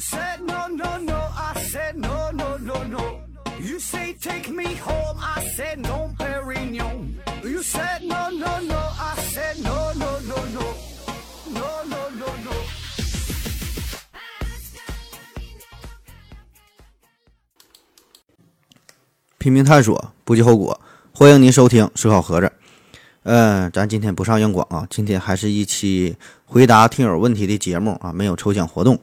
said no no no, I said no no no no. You say take me home, I said no, Perignon. You said no no no, I said no no no no, no no no no. 拼命探索，不计后果。欢迎您收听思考盒子。嗯，咱今天不上硬广啊，今天还是一期回答听友问题的节目啊，没有抽奖活动。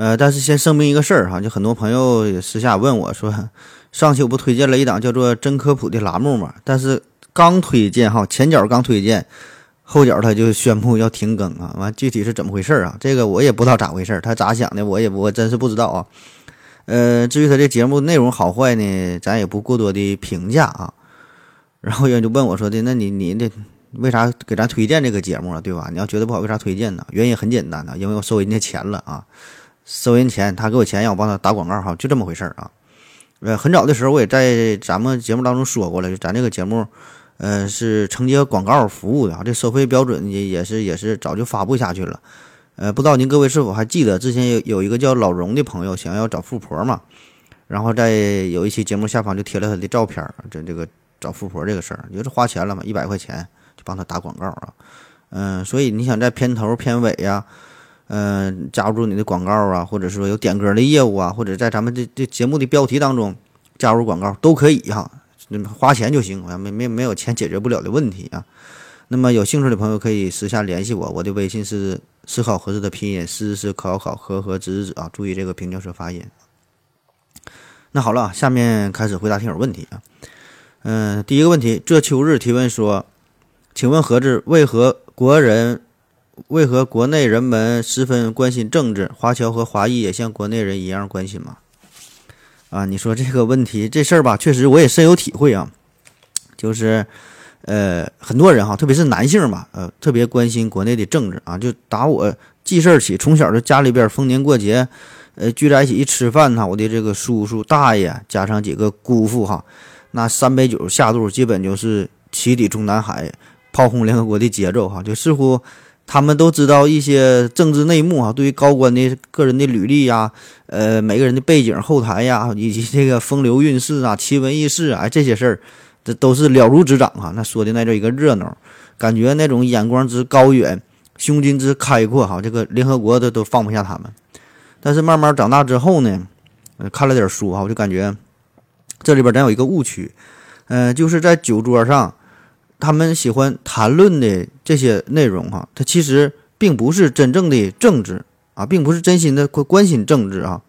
呃，但是先声明一个事儿哈，就很多朋友也私下问我说，上期我不推荐了一档叫做“真科普”的栏目嘛？但是刚推荐哈，前脚刚推荐，后脚他就宣布要停更啊。完，具体是怎么回事儿啊？这个我也不知道咋回事儿，他咋想的，我也我真是不知道啊。呃，至于他这节目内容好坏呢，咱也不过多的评价啊。然后有人就问我说的，那你你的为啥给咱推荐这个节目啊？对吧？你要觉得不好，为啥推荐呢？原因很简单呐，因为我收人家钱了啊，收人钱，他给我钱让我帮他打广告哈，就这么回事儿啊。呃，很早的时候我也在咱们节目当中说过了，就咱这个节目，呃，是承接广告服务的啊，这收费标准也也是也是早就发布下去了。呃，不知道您各位是否还记得之前有有一个叫老荣的朋友想要找富婆嘛？然后在有一期节目下方就贴了他的照片儿，这这个找富婆这个事儿，就是花钱了嘛，一百块钱就帮他打广告啊。嗯，所以你想在片头片尾呀，嗯，加入你的广告啊，或者说有点歌的业务啊，或者在咱们这这节目的标题当中加入广告都可以哈，花钱就行，没没没有钱解决不了的问题啊。那么有兴趣的朋友可以私下联系我，我的微信是思考盒子的拼音，思是考考和和子子啊，注意这个平翘舌发音。那好了，下面开始回答听友问题啊。嗯，第一个问题，这秋日提问说，请问盒子为何国人为何国内人们十分关心政治？华侨和华裔也像国内人一样关心吗？啊，你说这个问题这事儿吧，确实我也深有体会啊，就是。呃，很多人哈，特别是男性嘛，呃，特别关心国内的政治啊。就打我记事儿起，从小就家里边逢年过节，呃，聚在一起一吃饭呢，我的这个叔叔大爷加上几个姑父哈，那三杯酒下肚，基本就是起底中南海、炮轰联合国的节奏哈。就似乎他们都知道一些政治内幕啊，对于高官的个人的履历呀，呃，每个人的背景后台呀，以及这个风流韵事啊、奇闻异事啊这些事儿。这都是了如指掌啊，那说的那叫一个热闹，感觉那种眼光之高远，胸襟之开阔哈，这个联合国的都放不下他们。但是慢慢长大之后呢，看了点书哈，我就感觉这里边咱有一个误区，嗯，就是在酒桌上他们喜欢谈论的这些内容哈，它其实并不是真正的政治啊，并不是真心的关关心政治啊。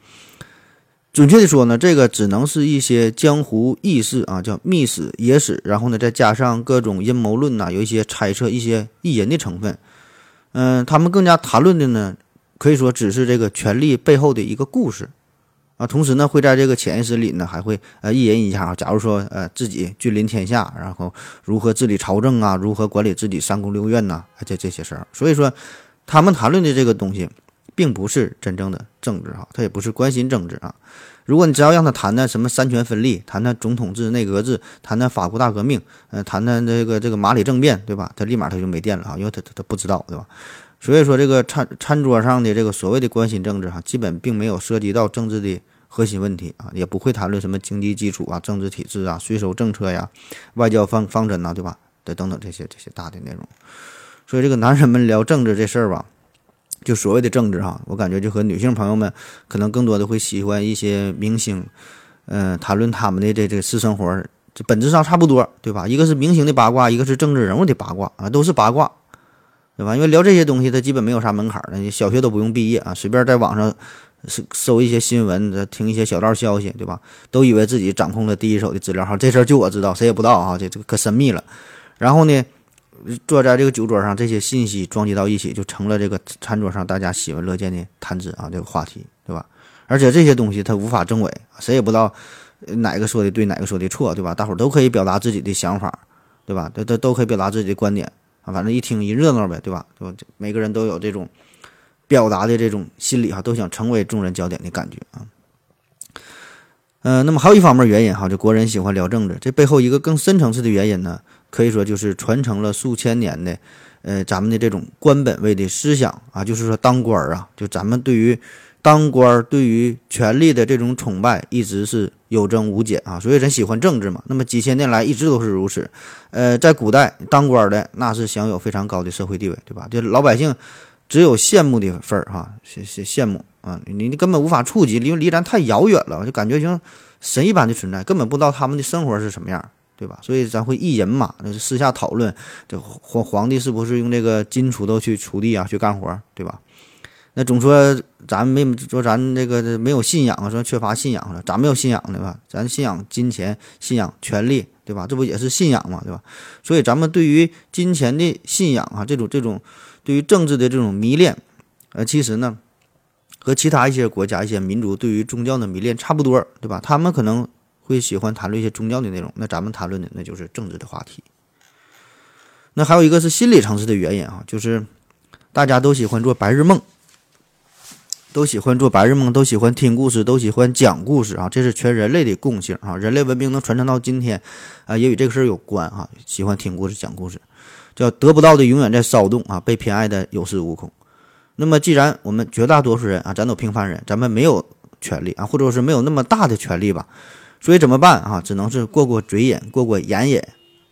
准确的说呢，这个只能是一些江湖轶事啊，叫秘史野史，然后呢，再加上各种阴谋论呐，有一些猜测、一些意淫的成分。嗯，他们更加谈论的呢，可以说只是这个权力背后的一个故事啊。同时呢，会在这个潜意识里呢，还会呃意淫一下啊。假如说呃自己君临天下，然后如何治理朝政啊，如何管理自己三宫六院呐，这这些事儿。所以说，他们谈论的这个东西。并不是真正的政治哈，他也不是关心政治啊。如果你只要让他谈谈什么三权分立，谈谈总统制、内阁制，谈谈法国大革命，呃，谈谈这个这个马里政变，对吧？他立马他就没电了啊，因为他他他不知道，对吧？所以说这个餐餐桌上的这个所谓的关心政治哈，基本并没有涉及到政治的核心问题啊，也不会谈论什么经济基础啊、政治体制啊、税收政策呀、外交方方针呐，对吧？的等等这些这些大的内容。所以这个男人们聊政治这事儿吧。就所谓的政治哈，我感觉就和女性朋友们可能更多的会喜欢一些明星，嗯，谈论他们的这这私生活，这本质上差不多，对吧？一个是明星的八卦，一个是政治人物的八卦啊，都是八卦，对吧？因为聊这些东西，它基本没有啥门槛的，你小学都不用毕业啊，随便在网上搜搜一些新闻，听一些小道消息，对吧？都以为自己掌控了第一手的资料哈，这事儿就我知道，谁也不知道啊，这这个可神秘了。然后呢？坐在这个酒桌上，这些信息撞击到一起，就成了这个餐桌上大家喜闻乐见的谈资啊，这个话题，对吧？而且这些东西它无法证伪，谁也不知道哪个说的对，哪个说的错，对吧？大伙儿都可以表达自己的想法，对吧？都都都可以表达自己的观点反正一听一热闹呗，对吧？就？每个人都有这种表达的这种心理哈，都想成为众人焦点的感觉啊。嗯，那么还有一方面原因哈，就国人喜欢聊政治，这背后一个更深层次的原因呢？可以说就是传承了数千年的，呃，咱们的这种官本位的思想啊，就是说当官啊，就咱们对于当官儿对于权力的这种崇拜一直是有增无减啊，所以人喜欢政治嘛。那么几千年来一直都是如此。呃，在古代当官的那是享有非常高的社会地位，对吧？就老百姓只有羡慕的份儿哈，羡羡羡慕啊，你你根本无法触及，因为离咱太遥远了，就感觉像神一般的存在，根本不知道他们的生活是什么样，对吧？所以咱会议人马，就是私下讨论，这皇皇帝是不是用这个金锄头去锄地啊，去干活，对吧？那总说咱没说咱这个没有信仰啊，说缺乏信仰了，咋没有信仰对吧？咱信仰金钱，信仰权力，对吧？这不也是信仰嘛，对吧？所以咱们对于金钱的信仰啊，这种这种对于政治的这种迷恋，呃，其实呢，和其他一些国家一些民族对于宗教的迷恋差不多，对吧？他们可能会喜欢谈论一些宗教的内容，那咱们谈论的那就是政治的话题。那还有一个是心理层次的原因啊，就是大家都喜欢做白日梦。都喜欢做白日梦，都喜欢听故事，都喜欢讲故事啊！这是全人类的共性啊！人类文明能传承到今天，啊，也与这个事儿有关啊！喜欢听故事、讲故事，叫得不到的永远在骚动啊，被偏爱的有恃无恐。那么，既然我们绝大多数人啊，咱都平凡人，咱们没有权利啊，或者说是没有那么大的权利吧，所以怎么办啊？只能是过过嘴瘾，过过眼瘾。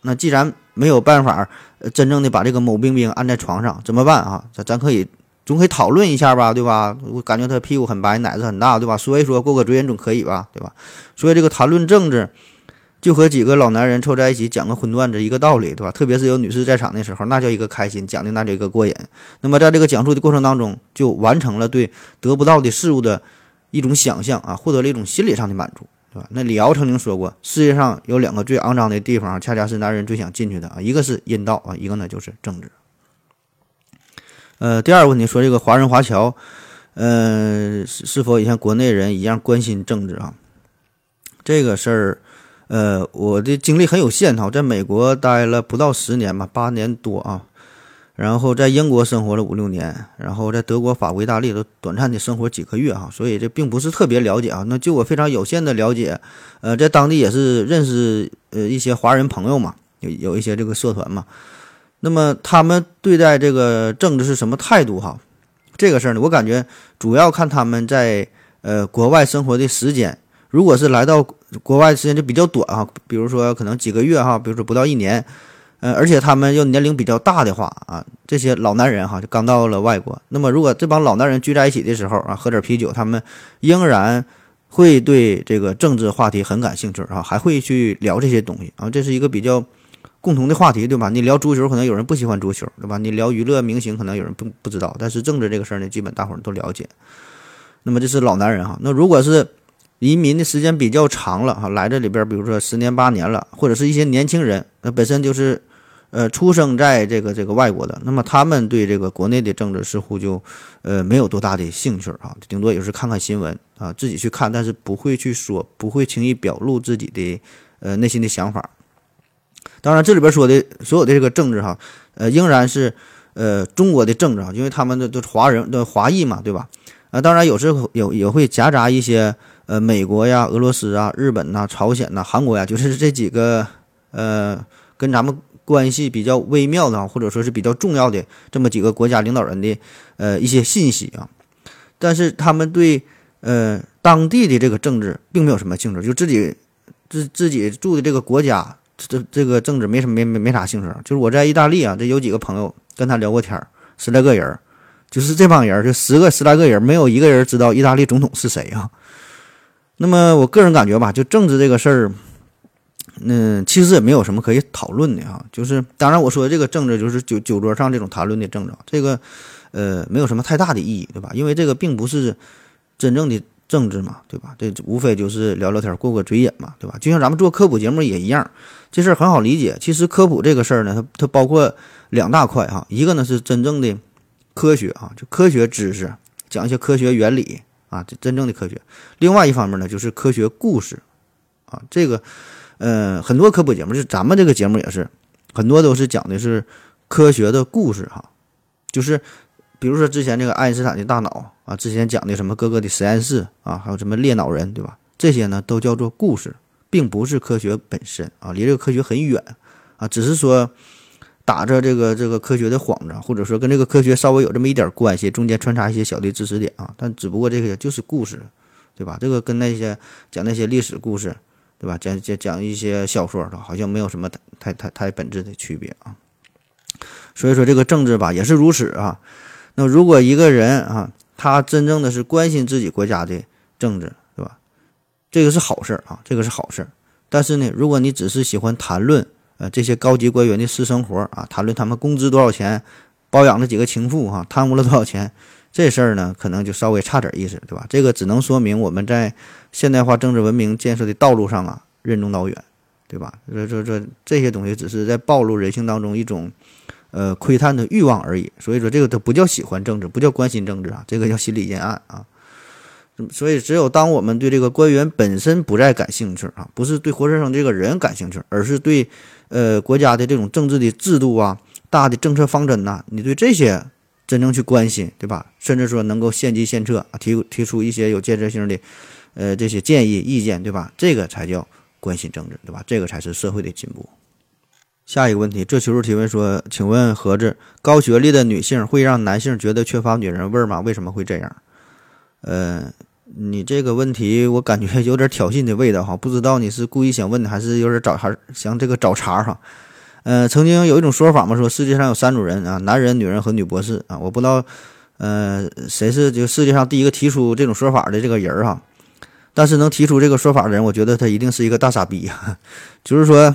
那既然没有办法真正的把这个某冰冰按在床上，怎么办啊？咱咱可以。总可以讨论一下吧，对吧？我感觉他屁股很白，奶子很大，对吧？说一说，过个嘴瘾总可以吧，对吧？所以这个谈论政治，就和几个老男人凑在一起讲个荤段子一个道理，对吧？特别是有女士在场的时候，那叫一个开心，讲的那叫一个过瘾。那么在这个讲述的过程当中，就完成了对得不到的事物的一种想象啊，获得了一种心理上的满足，对吧？那李敖曾经说过，世界上有两个最肮脏的地方，恰恰是男人最想进去的啊，一个是阴道啊，一个呢就是政治。呃，第二个问题说这个华人华侨，呃，是是否也像国内人一样关心政治啊？这个事儿，呃，我的经历很有限哈，在美国待了不到十年吧，八年多啊，然后在英国生活了五六年，然后在德国、法国、意大利都短暂的生活几个月哈，所以这并不是特别了解啊。那就我非常有限的了解，呃，在当地也是认识呃一些华人朋友嘛，有有一些这个社团嘛。那么他们对待这个政治是什么态度？哈，这个事儿呢，我感觉主要看他们在呃国外生活的时间。如果是来到国外时间就比较短哈，比如说可能几个月哈，比如说不到一年，呃，而且他们又年龄比较大的话啊，这些老男人哈就刚到了外国。那么如果这帮老男人聚在一起的时候啊，喝点啤酒，他们仍然会对这个政治话题很感兴趣啊，还会去聊这些东西啊，这是一个比较。共同的话题，对吧？你聊足球，可能有人不喜欢足球，对吧？你聊娱乐明星，可能有人不不知道。但是政治这个事儿呢，基本大伙儿都了解。那么这是老男人哈。那如果是移民的时间比较长了哈，来这里边，比如说十年八年了，或者是一些年轻人，那本身就是呃出生在这个这个外国的，那么他们对这个国内的政治似乎就呃没有多大的兴趣啊，顶多也是看看新闻啊，自己去看，但是不会去说，不会轻易表露自己的呃内心的想法。当然，这里边说的所有的这个政治哈，呃，仍然是呃中国的政治啊，因为他们的都是华人的华裔嘛，对吧？啊，当然有时候有也会夹杂一些呃美国呀、俄罗斯啊、日本呐、朝鲜呐、韩国呀，就是这几个呃跟咱们关系比较微妙的，或者说是比较重要的这么几个国家领导人的呃一些信息啊。但是他们对呃当地的这个政治并没有什么兴趣，就自己自自己住的这个国家。这这个政治没什么没没没啥兴趣，就是我在意大利啊，这有几个朋友跟他聊过天儿，十来个人，就是这帮人，就十个十来个人，没有一个人知道意大利总统是谁啊。那么我个人感觉吧，就政治这个事儿，嗯，其实也没有什么可以讨论的哈。就是当然我说的这个政治，就是酒酒桌上这种谈论的政治，这个呃没有什么太大的意义，对吧？因为这个并不是真正的。政治嘛，对吧？这无非就是聊聊天、过过嘴瘾嘛，对吧？就像咱们做科普节目也一样，这事儿很好理解。其实科普这个事儿呢，它它包括两大块哈，一个呢是真正的科学啊，就科学知识，讲一些科学原理啊，这真正的科学。另外一方面呢，就是科学故事啊，这个呃，很多科普节目，就咱们这个节目也是，很多都是讲的是科学的故事哈，就是。比如说之前这个爱因斯坦的大脑啊，之前讲的什么哥哥的实验室啊，还有什么猎脑人，对吧？这些呢都叫做故事，并不是科学本身啊，离这个科学很远啊。只是说，打着这个这个科学的幌子，或者说跟这个科学稍微有这么一点关系，中间穿插一些小的知识点啊，但只不过这个就是故事，对吧？这个跟那些讲那些历史故事，对吧？讲讲讲一些小说，好像没有什么太太太本质的区别啊。所以说这个政治吧也是如此啊。那如果一个人啊，他真正的是关心自己国家的政治，对吧？这个是好事儿啊，这个是好事儿。但是呢，如果你只是喜欢谈论呃这些高级官员的私生活啊，谈论他们工资多少钱，包养了几个情妇哈，贪污了多少钱，这事儿呢，可能就稍微差点意思，对吧？这个只能说明我们在现代化政治文明建设的道路上啊，任重道远，对吧？这这这这些东西只是在暴露人性当中一种。呃，窥探的欲望而已，所以说这个都不叫喜欢政治，不叫关心政治啊，这个叫心理阴暗啊。所以，只有当我们对这个官员本身不再感兴趣啊，不是对活生生这个人感兴趣，而是对呃国家的这种政治的制度啊、大的政策方针呐，你对这些真正去关心，对吧？甚至说能够献计献策，提提出一些有建设性的呃这些建议意见，对吧？这个才叫关心政治，对吧？这个才是社会的进步。下一个问题，这求助提问说：“请问盒子，高学历的女性会让男性觉得缺乏女人味吗？为什么会这样？”呃，你这个问题我感觉有点挑衅的味道哈，不知道你是故意想问，还是有点找还想这个找茬哈？呃，曾经有一种说法嘛，说世界上有三种人啊，男人、女人和女博士啊，我不知道呃谁是就世界上第一个提出这种说法的这个人哈，但是能提出这个说法的人，我觉得他一定是一个大傻逼呀，就是说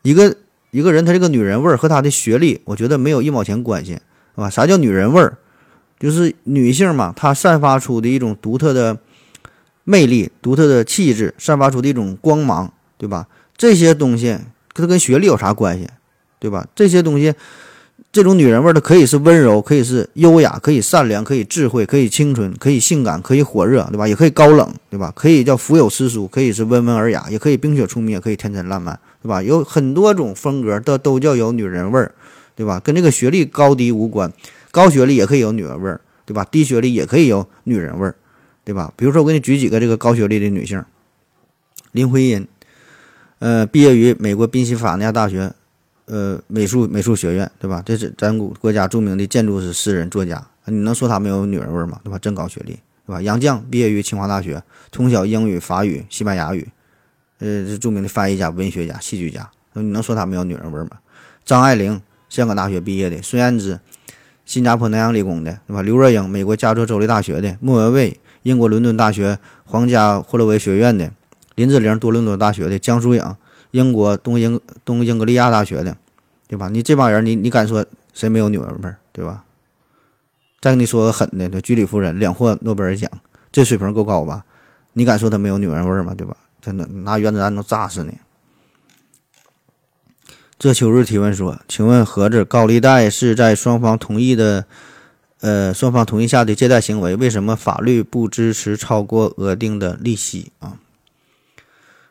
一个。一个人他这个女人味儿和他的学历，我觉得没有一毛钱关系，是吧？啥叫女人味儿？就是女性嘛，她散发出的一种独特的魅力、独特的气质，散发出的一种光芒，对吧？这些东西它跟学历有啥关系，对吧？这些东西。这种女人味儿，它可以是温柔，可以是优雅，可以善良，可以智慧，可以清纯，可以性感，可以火热，对吧？也可以高冷，对吧？可以叫腹有诗书，可以是温文尔雅，也可以冰雪聪明，也可以天真烂漫，对吧？有很多种风格的都叫有女人味儿，对吧？跟这个学历高低无关，高学历也可以有女人味儿，对吧？低学历也可以有女人味儿，对吧？比如说，我给你举几个这个高学历的女性，林徽因，呃，毕业于美国宾夕法尼亚大学。呃，美术美术学院，对吧？这是咱国国家著名的建筑师、诗人、作家，你能说他没有女人味儿吗？对吧？真高学历，对吧？杨绛毕业于清华大学，通晓英语、法语、西班牙语，呃，是著名的翻译家、文学家、戏剧家，你能说他没有女人味吗？张爱玲，香港大学毕业的；孙燕姿，新加坡南洋理工的，对吧？刘若英，美国加州州立大学的；莫文蔚，英国伦敦大学皇家霍洛维学院的；林志玲，多伦多大学的；江疏影。英国东英东英格利亚大学的，对吧？你这帮人，你你敢说谁没有女人味儿，对吧？再跟你说个狠的，居里夫人两获诺贝尔奖，这水平够高吧？你敢说她没有女人味儿吗？对吧？真的拿原子弹能炸死你。这秋日提问说：“请问盒子，高利贷是在双方同意的，呃，双方同意下的借贷行为，为什么法律不支持超过额定的利息啊？”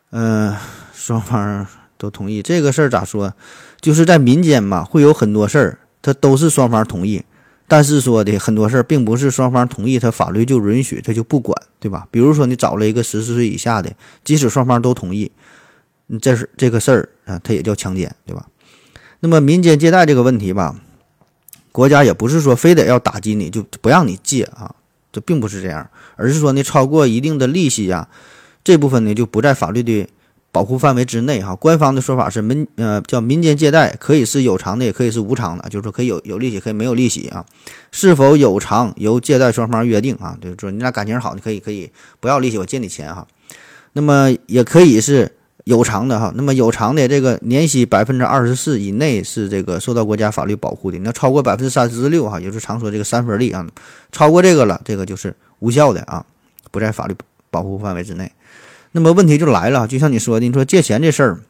嗯。双方都同意这个事儿咋说？就是在民间嘛，会有很多事儿，它都是双方同意。但是说的很多事儿，并不是双方同意，他法律就允许，他就不管，对吧？比如说你找了一个十四岁以下的，即使双方都同意，你这是这个事儿啊，它也叫强奸，对吧？那么民间借贷这个问题吧，国家也不是说非得要打击你就不让你借啊，这并不是这样，而是说呢，超过一定的利息呀，这部分呢就不在法律的。保护范围之内，哈，官方的说法是民呃叫民间借贷，可以是有偿的，也可以是无偿的，就是说可以有有利息，可以没有利息啊。是否有偿由借贷双方约定啊？就是说你俩感情好，你可以可以不要利息，我借你钱哈。那么也可以是有偿的哈。那么有偿的这个年息百分之二十四以内是这个受到国家法律保护的。那超过百分之三十六哈，也就是常说这个三分利啊，超过这个了，这个就是无效的啊，不在法律保护范围之内。那么问题就来了，就像你说的，你说借钱这事儿，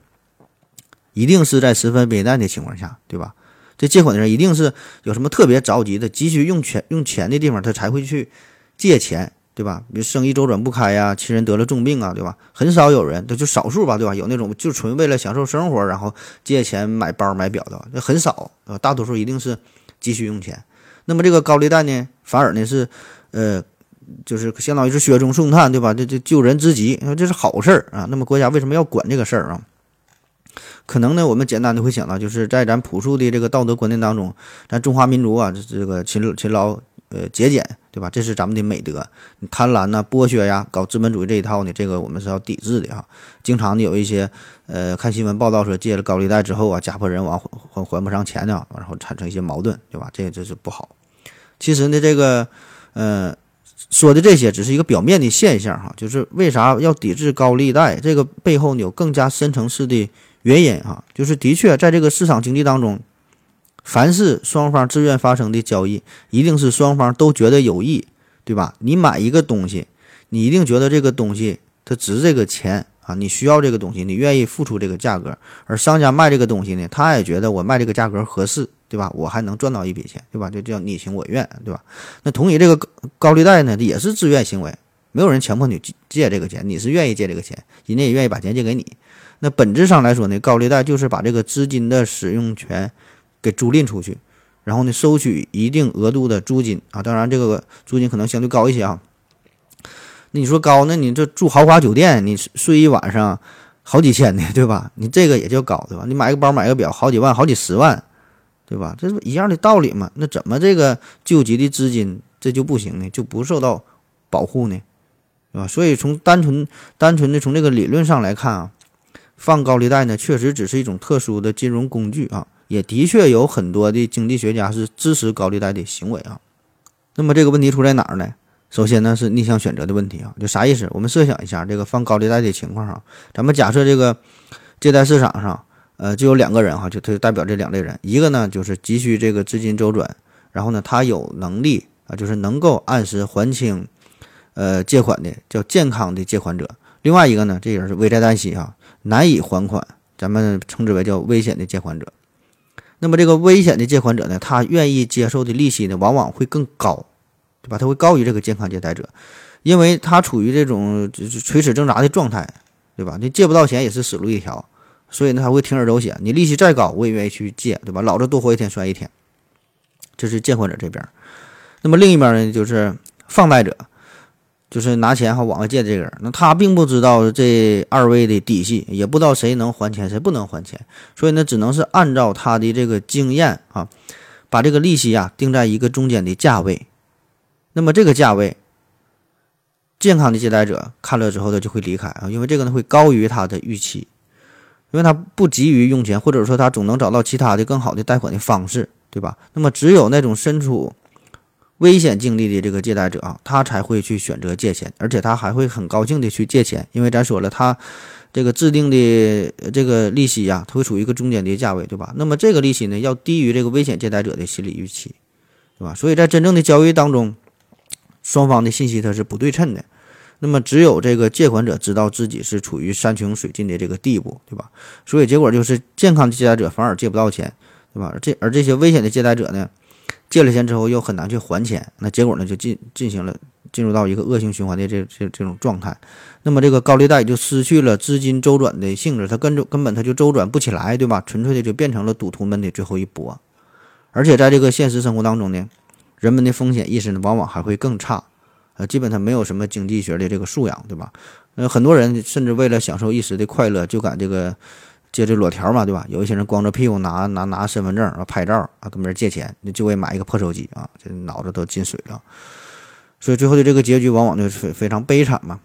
一定是在十分危难的情况下，对吧？这借款的人一定是有什么特别着急的、急需用钱用钱的地方，他才会去借钱，对吧？比如生意周转不开呀，亲人得了重病啊，对吧？很少有人，都就少数吧，对吧？有那种就纯为了享受生活，然后借钱买包买表的，那很少，呃，大多数一定是急需用钱。那么这个高利贷呢，反而呢是，呃。就是相当于是雪中送炭，对吧？这这救人之急，这是好事儿啊。那么国家为什么要管这个事儿啊？可能呢，我们简单的会想到，就是在咱朴素的这个道德观念当中，咱中华民族啊，这这个勤勤劳呃节俭，对吧？这是咱们的美德。贪婪呐、剥削呀、搞资本主义这一套呢，这个我们是要抵制的啊。经常的有一些呃，看新闻报道说借了高利贷之后啊，家破人亡，还还不上钱呢，然后产生一些矛盾，对吧？这这是不好。其实呢，这个呃。说的这些只是一个表面的现象，哈，就是为啥要抵制高利贷？这个背后有更加深层次的原因，哈，就是的确在这个市场经济当中，凡是双方自愿发生的交易，一定是双方都觉得有益，对吧？你买一个东西，你一定觉得这个东西它值这个钱啊，你需要这个东西，你愿意付出这个价格，而商家卖这个东西呢，他也觉得我卖这个价格合适。对吧？我还能赚到一笔钱，对吧？就叫你情我愿，对吧？那同理这个高高利贷呢，也是自愿行为，没有人强迫你借这个钱，你是愿意借这个钱，人家也愿意把钱借给你。那本质上来说呢，高利贷就是把这个资金的使用权给租赁出去，然后呢收取一定额度的租金啊，当然这个租金可能相对高一些啊。那你说高，那你这住豪华酒店，你睡一晚上好几千的，对吧？你这个也叫高，对吧？你买个包买个表，好几万，好几十万。对吧？这是一样的道理嘛？那怎么这个救急的资金这就不行呢？就不受到保护呢？对吧？所以从单纯单纯的从这个理论上来看啊，放高利贷呢，确实只是一种特殊的金融工具啊，也的确有很多的经济学家是支持高利贷的行为啊。那么这个问题出在哪儿呢？首先呢是逆向选择的问题啊，就啥意思？我们设想一下这个放高利贷的情况啊，咱们假设这个借贷市场上。呃，就有两个人哈，就他就代表这两类人，一个呢就是急需这个资金周转，然后呢他有能力啊，就是能够按时还清，呃借款的叫健康的借款者；另外一个呢，这人是危在旦夕啊，难以还款，咱们称之为叫危险的借款者。那么这个危险的借款者呢，他愿意接受的利息呢，往往会更高，对吧？他会高于这个健康借贷者，因为他处于这种垂死挣扎的状态，对吧？你借不到钱也是死路一条。所以呢，他会铤而走险。你利息再高，我也愿意去借，对吧？老子多活一天算一天。这是借款者这边。那么另一边呢，就是放贷者，就是拿钱哈往外借这个人。那他并不知道这二位的底细，也不知道谁能还钱，谁不能还钱。所以呢，只能是按照他的这个经验啊，把这个利息啊定在一个中间的价位。那么这个价位，健康的借贷者看了之后，他就会离开啊，因为这个呢会高于他的预期。因为他不急于用钱，或者说他总能找到其他的更好的贷款的方式，对吧？那么只有那种身处危险境地的这个借贷者啊，他才会去选择借钱，而且他还会很高兴的去借钱，因为咱说了，他这个制定的这个利息呀，它会处于一个中间的价位，对吧？那么这个利息呢，要低于这个危险借贷者的心理预期，对吧？所以在真正的交易当中，双方的信息它是不对称的。那么只有这个借款者知道自己是处于山穷水尽的这个地步，对吧？所以结果就是健康的借贷者反而借不到钱，对吧？这而这些危险的借贷者呢，借了钱之后又很难去还钱，那结果呢就进进行了进入到一个恶性循环的这这这种状态。那么这个高利贷就失去了资金周转的性质，它根根本它就周转不起来，对吧？纯粹的就变成了赌徒们的最后一搏。而且在这个现实生活当中呢，人们的风险意识呢往往还会更差。呃，基本他没有什么经济学的这个素养，对吧？呃，很多人甚至为了享受一时的快乐，就敢这个借这裸条嘛，对吧？有一些人光着屁股拿拿拿身份证啊拍照啊，跟别人借钱，就为买一个破手机啊，这脑子都进水了。所以最后的这个结局往往就是非非常悲惨嘛。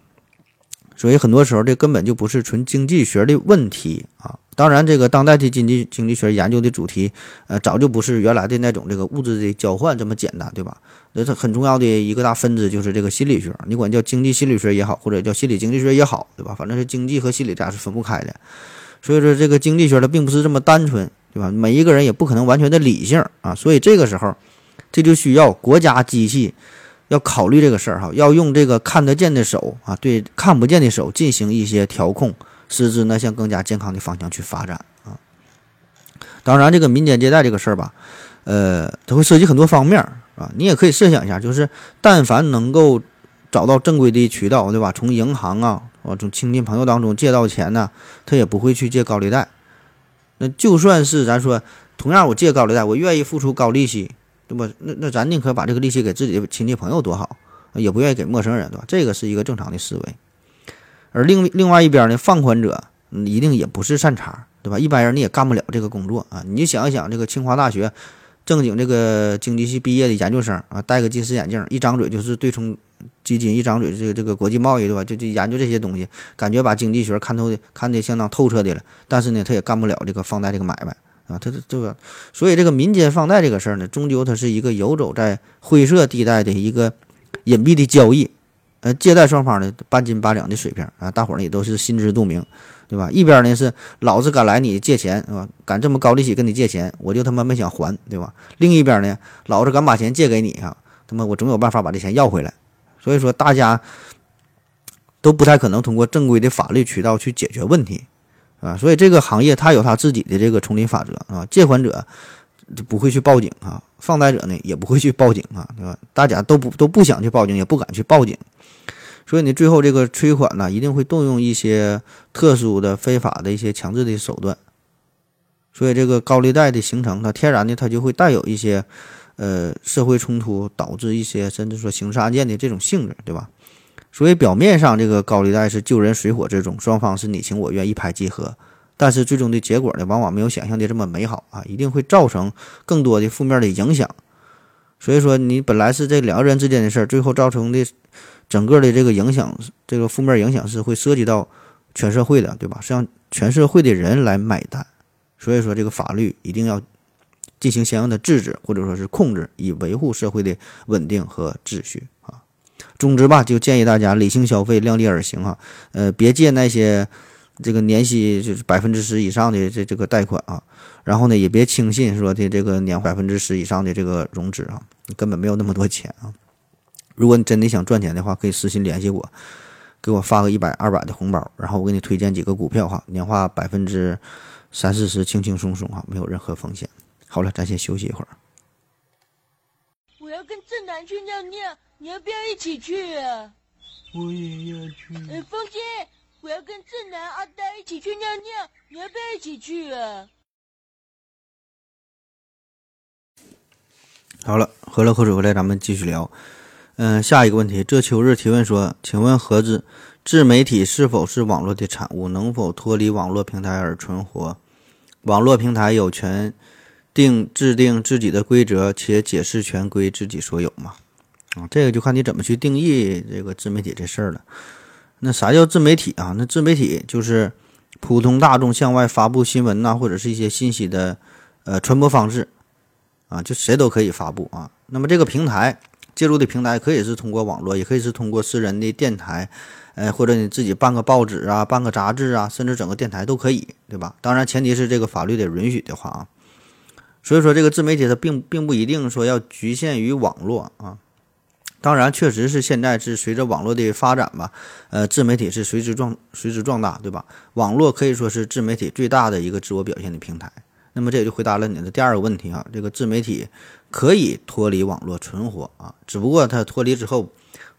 所以很多时候这根本就不是纯经济学的问题啊。当然，这个当代的经济经济学研究的主题，呃，早就不是原来的那种这个物质的交换这么简单，对吧？那是很重要的一个大分支就是这个心理学，你管叫经济心理学也好，或者叫心理经济学也好，对吧？反正是经济和心理俩是分不开的。所以说，这个经济学它并不是这么单纯，对吧？每一个人也不可能完全的理性啊。所以这个时候，这就需要国家机器要考虑这个事儿哈，要用这个看得见的手啊，对看不见的手进行一些调控。使之呢向更加健康的方向去发展啊！当然，这个民间借贷这个事儿吧，呃，它会涉及很多方面啊。你也可以设想一下，就是但凡能够找到正规的渠道，对吧？从银行啊，啊，从亲戚朋友当中借到钱呢，他也不会去借高利贷。那就算是咱说，同样我借高利贷，我愿意付出高利息，对吧？那那咱宁可把这个利息给自己的亲戚朋友多好，也不愿意给陌生人，对吧？这个是一个正常的思维。而另另外一边呢，放款者一定也不是善茬，对吧？一般人你也干不了这个工作啊。你就想一想，这个清华大学正经这个经济系毕业的研究生啊，戴个近视眼镜，一张嘴就是对冲基金，一张嘴这个这个国际贸易，对吧？就就研究这些东西，感觉把经济学看透的看得相当透彻的了。但是呢，他也干不了这个放贷这个买卖啊。他这这个，所以这个民间放贷这个事儿呢，终究它是一个游走在灰色地带的一个隐蔽的交易。呃，借贷双方呢半斤八两的水平啊，大伙呢也都是心知肚明，对吧？一边呢是老子敢来你借钱，是吧？敢这么高利息跟你借钱，我就他妈没想还，对吧？另一边呢，老子敢把钱借给你啊，他妈我总有办法把这钱要回来。所以说，大家都不太可能通过正规的法律渠道去解决问题，啊，所以这个行业它有它自己的这个丛林法则啊，借款者就不会去报警啊，放贷者呢也不会去报警啊，对吧？大家都不都不想去报警，也不敢去报警。所以呢，最后这个催款呢，一定会动用一些特殊的、非法的一些强制的手段。所以这个高利贷的形成，它天然的它就会带有一些，呃，社会冲突导致一些甚至说刑事案件的这种性质，对吧？所以表面上这个高利贷是救人水火之中，双方是你情我愿、一拍即合，但是最终的结果呢，往往没有想象的这么美好啊，一定会造成更多的负面的影响。所以说，你本来是这两个人之间的事儿，最后造成的。整个的这个影响，这个负面影响是会涉及到全社会的，对吧？是让全社会的人来买单。所以说，这个法律一定要进行相应的制止或者说是控制，以维护社会的稳定和秩序啊。总之吧，就建议大家理性消费，量力而行啊。呃，别借那些这个年息就是百分之十以上的这这个贷款啊。然后呢，也别轻信说的这个年百分之十以上的这个融资啊，你根本没有那么多钱啊。如果你真的想赚钱的话，可以私信联系我，给我发个一百、二百的红包，然后我给你推荐几个股票哈，年化百分之三四十，轻轻松松哈，没有任何风险。好了，咱先休息一会儿。我要跟正南去尿尿，你要不要一起去啊？我也要去。哎，风姐，我要跟正南、阿呆一起去尿尿，你要不要一起去啊？好了，喝了口水回来，咱们继续聊。嗯，下一个问题，这秋日提问说，请问盒子，自媒体是否是网络的产物？能否脱离网络平台而存活？网络平台有权定制定自己的规则，且解释权归自己所有吗？啊，这个就看你怎么去定义这个自媒体这事儿了。那啥叫自媒体啊？那自媒体就是普通大众向外发布新闻呐，或者是一些信息的呃传播方式啊，就谁都可以发布啊。那么这个平台。介入的平台可以是通过网络，也可以是通过私人的电台，呃，或者你自己办个报纸啊，办个杂志啊，甚至整个电台都可以，对吧？当然，前提是这个法律得允许的话啊。所以说，这个自媒体它并并不一定说要局限于网络啊。当然，确实是现在是随着网络的发展吧，呃，自媒体是随之壮随之壮大，对吧？网络可以说是自媒体最大的一个自我表现的平台。那么这也就回答了你的第二个问题啊，这个自媒体。可以脱离网络存活啊，只不过它脱离之后，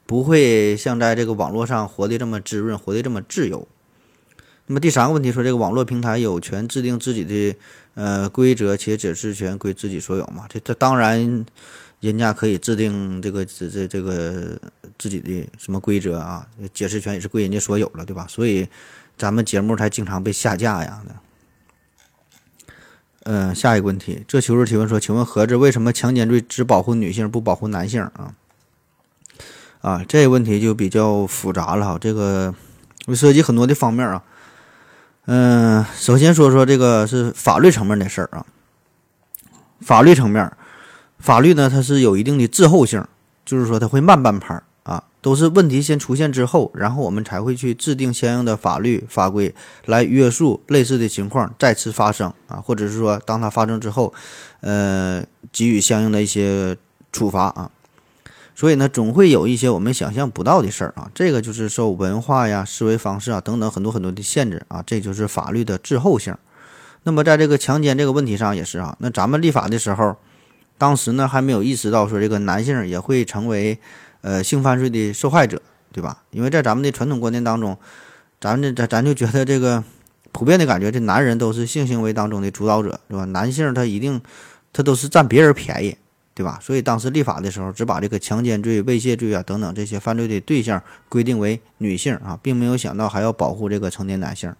不会像在这个网络上活得这么滋润，活得这么自由。那么第三个问题说，这个网络平台有权制定自己的呃规则，且解释权归自己所有嘛？这这当然，人家可以制定这个这这这个自己的什么规则啊，解释权也是归人家所有了，对吧？所以咱们节目才经常被下架呀。嗯，下一个问题，这求助提问说，请问何子为什么强奸罪只保护女性不保护男性啊？啊，这个问题就比较复杂了哈，这个会涉及很多的方面啊。嗯，首先说说这个是法律层面的事儿啊。法律层面，法律呢它是有一定的滞后性，就是说它会慢半拍儿。都是问题先出现之后，然后我们才会去制定相应的法律法规来约束类似的情况再次发生啊，或者是说当它发生之后，呃，给予相应的一些处罚啊。所以呢，总会有一些我们想象不到的事儿啊。这个就是受文化呀、思维方式啊等等很多很多的限制啊，这就是法律的滞后性。那么在这个强奸这个问题上也是啊，那咱们立法的时候，当时呢还没有意识到说这个男性也会成为。呃，性犯罪的受害者，对吧？因为在咱们的传统观念当中，咱这咱咱就觉得这个普遍的感觉，这男人都是性行为当中的主导者，对吧？男性他一定他都是占别人便宜，对吧？所以当时立法的时候，只把这个强奸罪、猥亵罪啊等等这些犯罪的对象规定为女性啊，并没有想到还要保护这个成年男性。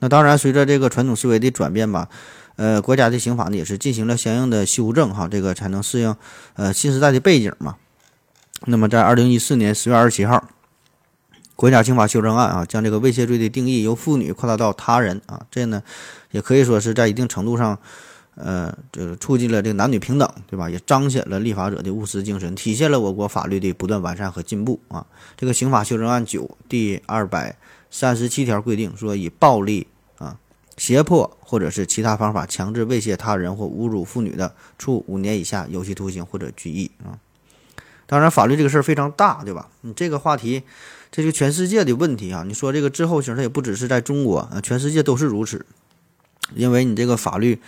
那当然，随着这个传统思维的转变吧，呃，国家的刑法呢也是进行了相应的修正哈，这个才能适应呃新时代的背景嘛。那么在二零一四年十月二十七号，国家刑法修正案啊，将这个猥亵罪的定义由妇女扩大到他人啊，这呢也可以说是在一定程度上，呃，这个促进了这个男女平等，对吧？也彰显了立法者的务实精神，体现了我国法律的不断完善和进步啊。这个刑法修正案九第二百三十七条规定说，以暴力啊。胁迫或者是其他方法强制猥亵他人或侮辱妇女的，处五年以下有期徒刑或者拘役啊。当然，法律这个事儿非常大，对吧？你这个话题，这就全世界的问题啊。你说这个滞后型，它也不只是在中国啊，全世界都是如此。因为你这个法律，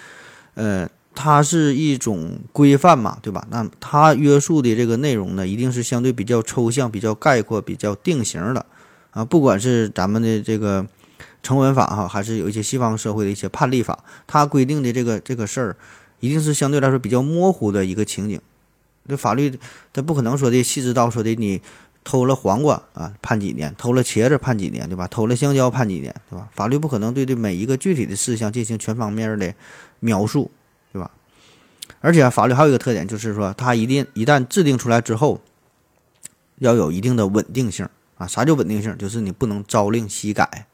呃，它是一种规范嘛，对吧？那它约束的这个内容呢，一定是相对比较抽象、比较概括、比较定型的啊。不管是咱们的这个。成文法哈，还是有一些西方社会的一些判例法，它规定的这个这个事儿，一定是相对来说比较模糊的一个情景。这法律它不可能说的细致到说的你偷了黄瓜啊判几年，偷了茄子判几年，对吧？偷了香蕉判几年，对吧？法律不可能对这每一个具体的事项进行全方面的描述，对吧？而且法律还有一个特点，就是说它一定一旦制定出来之后，要有一定的稳定性啊。啥叫稳定性？就是你不能朝令夕改。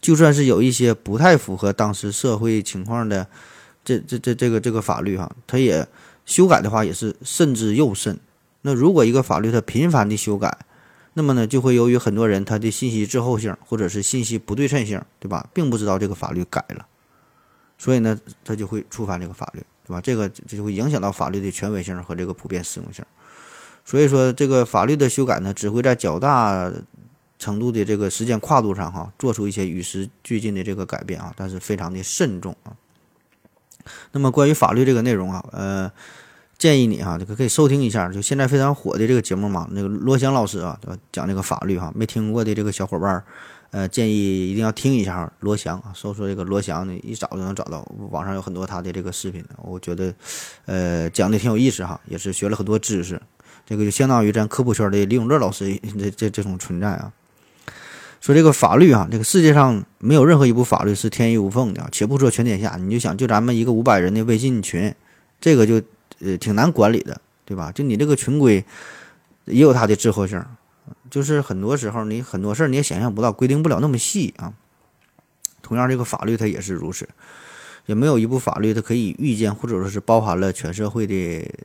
就算是有一些不太符合当时社会情况的，这这这这个这个法律哈，它也修改的话也是慎之又慎。那如果一个法律它频繁的修改，那么呢就会由于很多人他的信息滞后性或者是信息不对称性，对吧，并不知道这个法律改了，所以呢他就会触犯这个法律，对吧？这个这就会影响到法律的权威性和这个普遍适用性。所以说这个法律的修改呢，只会在较大。程度的这个时间跨度上哈，做出一些与时俱进的这个改变啊，但是非常的慎重啊。那么关于法律这个内容啊，呃，建议你哈，这个可以收听一下，就现在非常火的这个节目嘛，那个罗翔老师啊，讲这个法律哈，没听过的这个小伙伴，呃，建议一定要听一下罗翔啊，搜索这个罗翔呢，一找就能找到，网上有很多他的这个视频，我觉得，呃，讲的挺有意思哈，也是学了很多知识，这个就相当于咱科普圈的李永乐老师这这这种存在啊。说这个法律啊，这个世界上没有任何一部法律是天衣无缝的啊。且不说全天下，你就想就咱们一个五百人的微信群，这个就呃挺难管理的，对吧？就你这个群规也有它的滞后性，就是很多时候你很多事儿你也想象不到，规定不了那么细啊。同样，这个法律它也是如此，也没有一部法律它可以预见或者说是包含了全社会的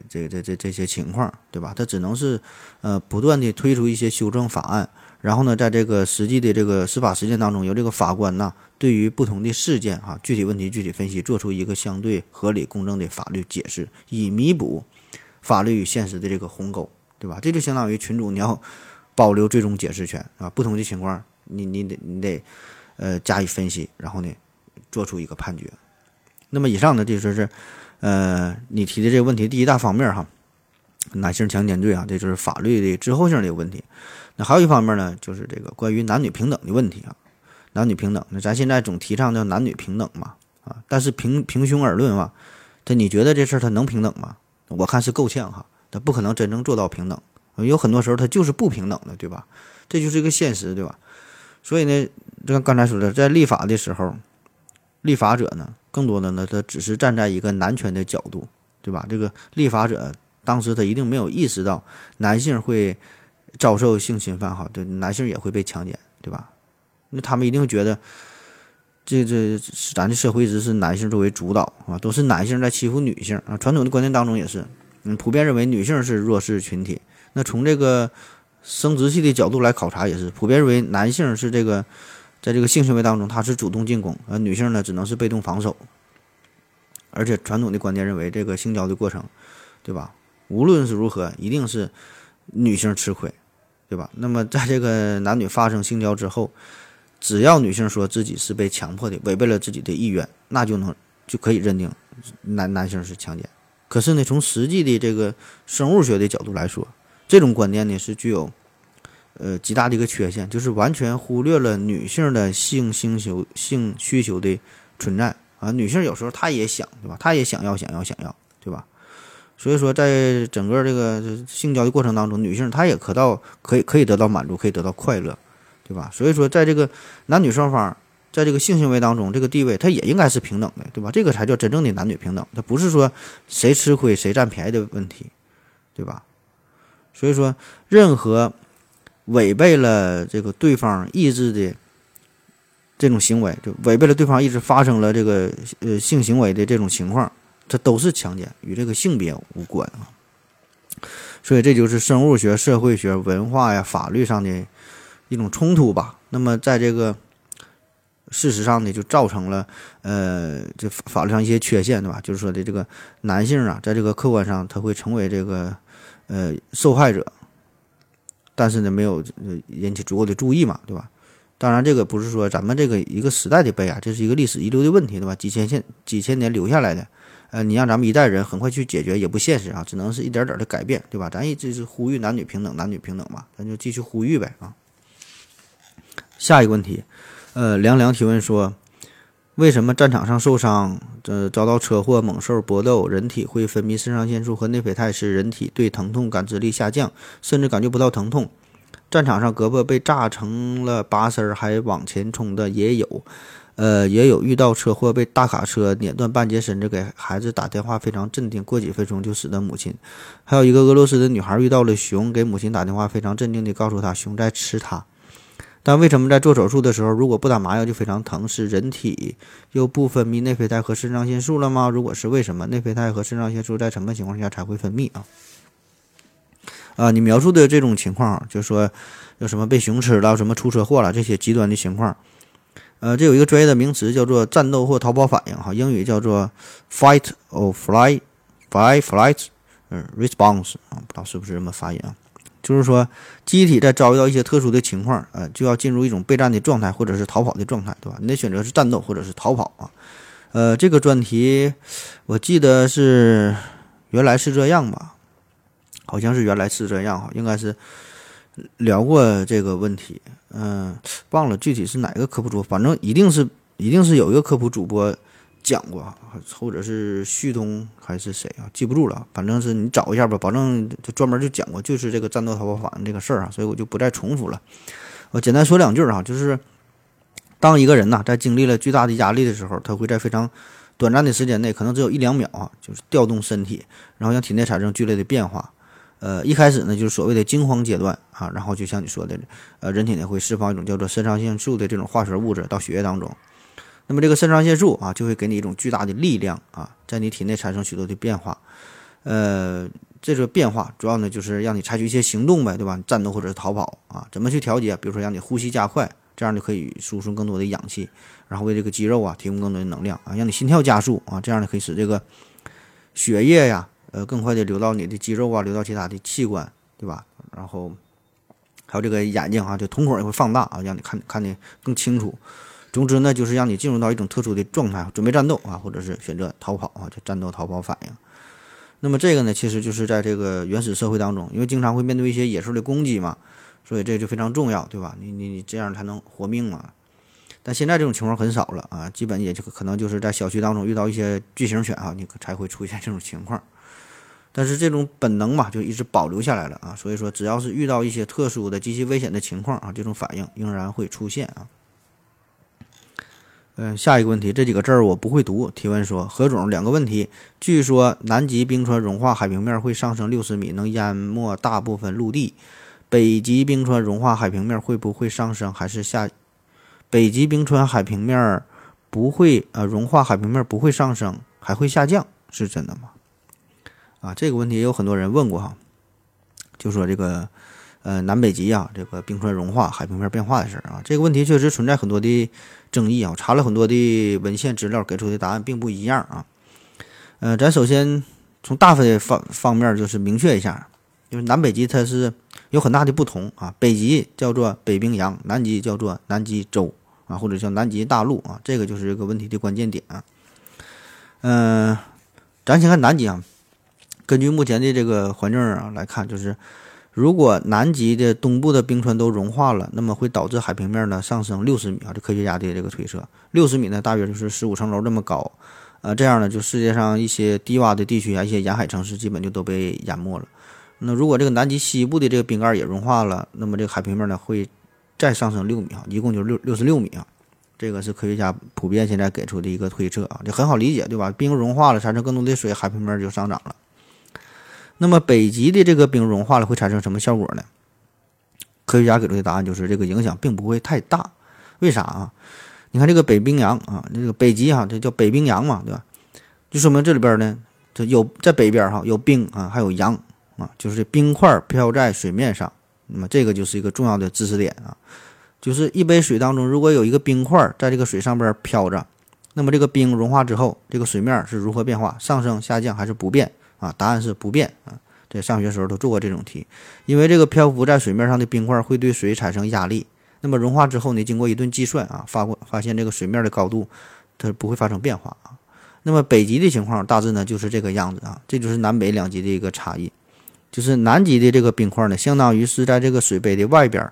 这这这这些情况，对吧？它只能是呃不断的推出一些修正法案。然后呢，在这个实际的这个司法实践当中，由这个法官呢，对于不同的事件哈，具体问题具体分析，做出一个相对合理公正的法律解释，以弥补法律与现实的这个鸿沟，对吧？这就相当于群主你要保留最终解释权啊，不同的情况你你得你得呃加以分析，然后呢做出一个判决。那么以上呢，就说是呃你提的这个问题第一大方面哈，男性强奸罪啊，这就是法律的滞后性的问题。那还有一方面呢，就是这个关于男女平等的问题啊，男女平等，那咱现在总提倡叫男女平等嘛，啊，但是平平胸而论啊，这你觉得这事儿它能平等吗？我看是够呛哈，它不可能真正做到平等，有很多时候它就是不平等的，对吧？这就是一个现实，对吧？所以呢，就像刚才说的，在立法的时候，立法者呢，更多的呢，他只是站在一个男权的角度，对吧？这个立法者当时他一定没有意识到男性会。遭受性侵犯哈，对男性也会被强奸，对吧？那他们一定会觉得，这这咱的社会一直是男性作为主导啊，都是男性在欺负女性啊。传统的观念当中也是，嗯，普遍认为女性是弱势群体。那从这个生殖器的角度来考察，也是普遍认为男性是这个，在这个性行为当中他是主动进攻，而女性呢只能是被动防守。而且传统的观念认为，这个性交的过程，对吧？无论是如何，一定是女性吃亏。对吧？那么在这个男女发生性交之后，只要女性说自己是被强迫的，违背了自己的意愿，那就能就可以认定男男性是强奸。可是呢，从实际的这个生物学的角度来说，这种观念呢是具有呃极大的一个缺陷，就是完全忽略了女性的性需求、性需求的存在啊。女性有时候她也想，对吧？她也想要、想要、想要，所以说，在整个这个性交的过程当中，女性她也可到可以可以得到满足，可以得到快乐，对吧？所以说，在这个男女双方在这个性行为当中，这个地位它也应该是平等的，对吧？这个才叫真正的男女平等，它不是说谁吃亏谁占便宜的问题，对吧？所以说，任何违背了这个对方意志的这种行为，就违背了对方意志发生了这个呃性行为的这种情况，这都是强奸，与这个性别无关啊。所以这就是生物学、社会学、文化呀、法律上的一种冲突吧。那么在这个事实上呢，就造成了呃这法律上一些缺陷，对吧？就是说的这个男性啊，在这个客观上他会成为这个呃受害者，但是呢没有引起足够的注意嘛，对吧？当然，这个不是说咱们这个一个时代的悲哀，这是一个历史遗留的问题，对吧？几千现几千年留下来的。呃，你让咱们一代人很快去解决也不现实啊，只能是一点点的改变，对吧？咱一直是呼吁男女平等，男女平等嘛，咱就继续呼吁呗啊。下一个问题，呃，凉凉提问说，为什么战场上受伤，呃，遭到车祸、猛兽搏斗，人体会分泌肾上腺素和内啡肽，使人体对疼痛感知力下降，甚至感觉不到疼痛？战场上胳膊被炸成了八丝儿还往前冲的也有。呃，也有遇到车祸被大卡车碾断半截身子，给孩子打电话非常镇定，过几分钟就死的母亲。还有一个俄罗斯的女孩遇到了熊，给母亲打电话非常镇定地告诉她熊在吃她。但为什么在做手术的时候，如果不打麻药就非常疼？是人体又不分泌内啡肽和肾上腺素了吗？如果是，为什么内啡肽和肾上腺素在什么情况下才会分泌啊？啊，你描述的这种情况，就说有什么被熊吃了，什么出车祸了，这些极端的情况。呃，这有一个专业的名词叫做战斗或逃跑反应，哈，英语叫做 fight or fly，fight flight，嗯，response 啊，不知道是不是这么发音啊？就是说，机体在遭遇到一些特殊的情况，呃，就要进入一种备战的状态，或者是逃跑的状态，对吧？你的选择是战斗或者是逃跑啊？呃，这个专题我记得是原来是这样吧？好像是原来是这样哈，应该是聊过这个问题。嗯，忘了具体是哪个科普主播，反正一定是一定是有一个科普主播讲过，或者是旭东还是谁啊？记不住了，反正是你找一下吧，保证就专门就讲过，就是这个战斗逃跑反应这个事儿啊，所以我就不再重复了。我简单说两句哈，就是当一个人呐在经历了巨大的压力的时候，他会在非常短暂的时间内，可能只有一两秒啊，就是调动身体，然后让体内产生剧烈的变化。呃，一开始呢，就是所谓的惊慌阶段啊，然后就像你说的，呃，人体呢会释放一种叫做肾上腺素的这种化学物质到血液当中，那么这个肾上腺素啊，就会给你一种巨大的力量啊，在你体内产生许多的变化，呃，这个变化主要呢就是让你采取一些行动呗，对吧？战斗或者是逃跑啊，怎么去调节？比如说让你呼吸加快，这样就可以输送更多的氧气，然后为这个肌肉啊提供更多的能量啊，让你心跳加速啊，这样呢可以使这个血液呀。呃，更快的流到你的肌肉啊，流到其他的器官，对吧？然后还有这个眼睛啊，就瞳孔也会放大啊，让你看看的更清楚。总之呢，就是让你进入到一种特殊的状态，准备战斗啊，或者是选择逃跑啊，就战斗逃跑反应。那么这个呢，其实就是在这个原始社会当中，因为经常会面对一些野兽的攻击嘛，所以这就非常重要，对吧？你你你这样才能活命嘛。但现在这种情况很少了啊，基本也就可能就是在小区当中遇到一些巨型犬啊，你才会出现这种情况。但是这种本能嘛，就一直保留下来了啊。所以说，只要是遇到一些特殊的、极其危险的情况啊，这种反应仍然会出现啊。嗯，下一个问题，这几个字儿我不会读。提问说，何总，两个问题。据说南极冰川融化，海平面会上升六十米，能淹没大部分陆地。北极冰川融化，海平面会不会上升还是下？北极冰川海平面不会呃融化，海平面不会上升，还会下降，是真的吗？啊，这个问题也有很多人问过哈，就说这个，呃，南北极啊，这个冰川融化、海平面变化的事儿啊，这个问题确实存在很多的争议啊。我查了很多的文献资料，给出的答案并不一样啊。呃，咱首先从大的方方面就是明确一下，就是南北极它是有很大的不同啊。北极叫做北冰洋，南极叫做南极洲啊，或者叫南极大陆啊，这个就是这个问题的关键点啊。嗯，咱先看南极啊。根据目前的这个环境啊来看，就是如果南极的东部的冰川都融化了，那么会导致海平面呢上升六十米啊。这科学家的这个推测，六十米呢大约就是十五层楼这么高，呃，这样呢就世界上一些低洼的地区啊，一些沿海城市基本就都被淹没了。那如果这个南极西部的这个冰盖也融化了，那么这个海平面呢会再上升六米啊，一共就六六十六米啊。这个是科学家普遍现在给出的一个推测啊，这很好理解，对吧？冰融化了，产生更多的水，海平面就上涨了。那么北极的这个冰融化了会产生什么效果呢？科学家给出的答案就是这个影响并不会太大。为啥啊？你看这个北冰洋啊，这个北极哈，这叫北冰洋嘛，对吧？就说明这里边呢，这有在北边哈有冰啊，还有洋啊，就是冰块飘在水面上。那么这个就是一个重要的知识点啊，就是一杯水当中如果有一个冰块在这个水上边飘着，那么这个冰融化之后，这个水面是如何变化？上升、下降还是不变啊？答案是不变啊。在上学时候都做过这种题，因为这个漂浮在水面上的冰块会对水产生压力，那么融化之后呢，经过一顿计算啊，发过发现这个水面的高度它不会发生变化啊。那么北极的情况大致呢就是这个样子啊，这就是南北两极的一个差异。就是南极的这个冰块呢，相当于是在这个水杯的外边，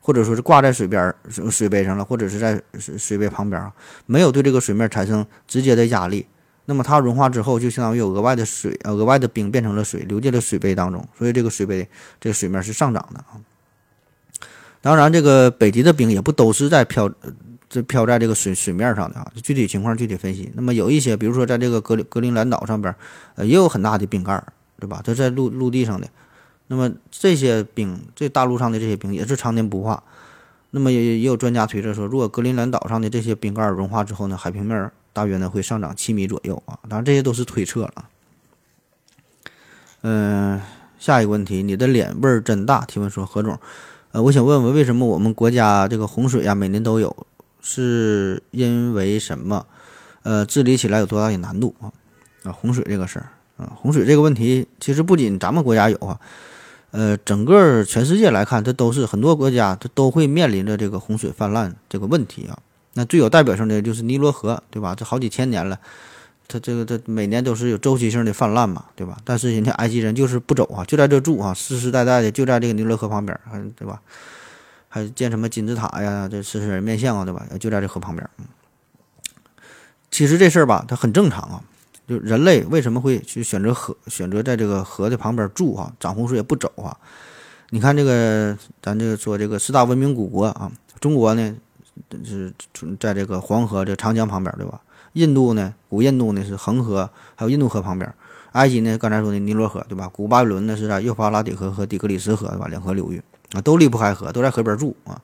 或者说是挂在水边水杯上了，或者是在水水杯旁边啊，没有对这个水面产生直接的压力。那么它融化之后，就相当于有额外的水，呃，额外的冰变成了水，流进了水杯当中，所以这个水杯这个水面是上涨的啊。当然，这个北极的冰也不都是在漂，这漂在这个水水面上的啊，具体情况具体分析。那么有一些，比如说在这个格林格陵兰岛上边，呃，也有很大的冰盖。对吧？它在陆陆地上的，那么这些冰，这大陆上的这些冰也是常年不化。那么也也有专家推测说，如果格陵兰岛上的这些冰盖融化之后呢，海平面大约呢会上涨七米左右啊。当然这些都是推测了。嗯，下一个问题，你的脸味儿真大。提问说何总，呃，我想问问为什么我们国家这个洪水呀每年都有，是因为什么？呃，治理起来有多大的难度啊？啊，洪水这个事儿。啊，洪水这个问题其实不仅咱们国家有啊，呃，整个全世界来看，这都是很多国家它都会面临着这个洪水泛滥这个问题啊。那最有代表性的就是尼罗河，对吧？这好几千年了，它这个它每年都是有周期性的泛滥嘛，对吧？但是人家埃及人就是不走啊，就在这住啊，世世代代的就在这个尼罗河旁边，还对吧？还建什么金字塔呀，这狮身人面像啊，对吧？就在这河旁边。嗯其实这事儿吧，它很正常啊。就人类为什么会去选择河，选择在这个河的旁边住啊？涨洪水也不走啊？你看这个，咱这个说这个四大文明古国啊，中国呢是在这个黄河这长江旁边，对吧？印度呢，古印度呢是恒河，还有印度河旁边。埃及呢，刚才说的尼罗河，对吧？古巴比伦呢是在幼发拉底河和底格里斯河，对吧？两河流域啊，都离不开河，都在河边住啊。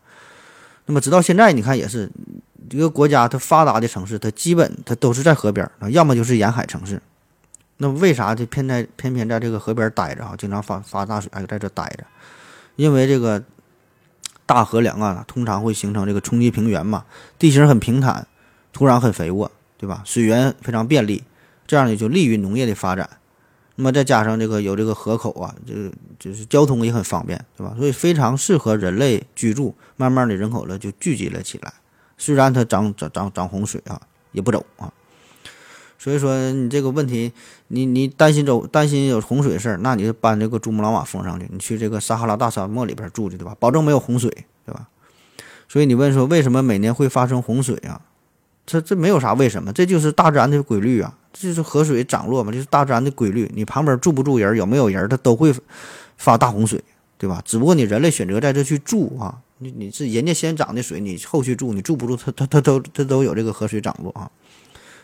那么直到现在，你看也是。一个国家它发达的城市，它基本它都是在河边啊，要么就是沿海城市。那为啥就偏在偏偏在这个河边待着啊？经常发发大水，还在这待着？因为这个大河两岸通常会形成这个冲积平原嘛，地形很平坦，土壤很肥沃，对吧？水源非常便利，这样呢就利于农业的发展。那么再加上这个有这个河口啊，这个就是交通也很方便，对吧？所以非常适合人类居住。慢慢的人口呢就聚集了起来。虽然它涨涨涨涨洪水啊，也不走啊，所以说你这个问题，你你担心走担心有洪水的事儿，那你就搬这个珠穆朗玛峰上去，你去这个撒哈拉大沙漠里边住去，对吧？保证没有洪水，对吧？所以你问说为什么每年会发生洪水啊？这这没有啥为什么，这就是大自然的规律啊，这就是河水涨落嘛，就是大自然的规律。你旁边住不住人，有没有人，它都会发大洪水，对吧？只不过你人类选择在这去住啊。你你是人家先涨的水，你后续住，你住不住，它它它都它都有这个河水涨落啊，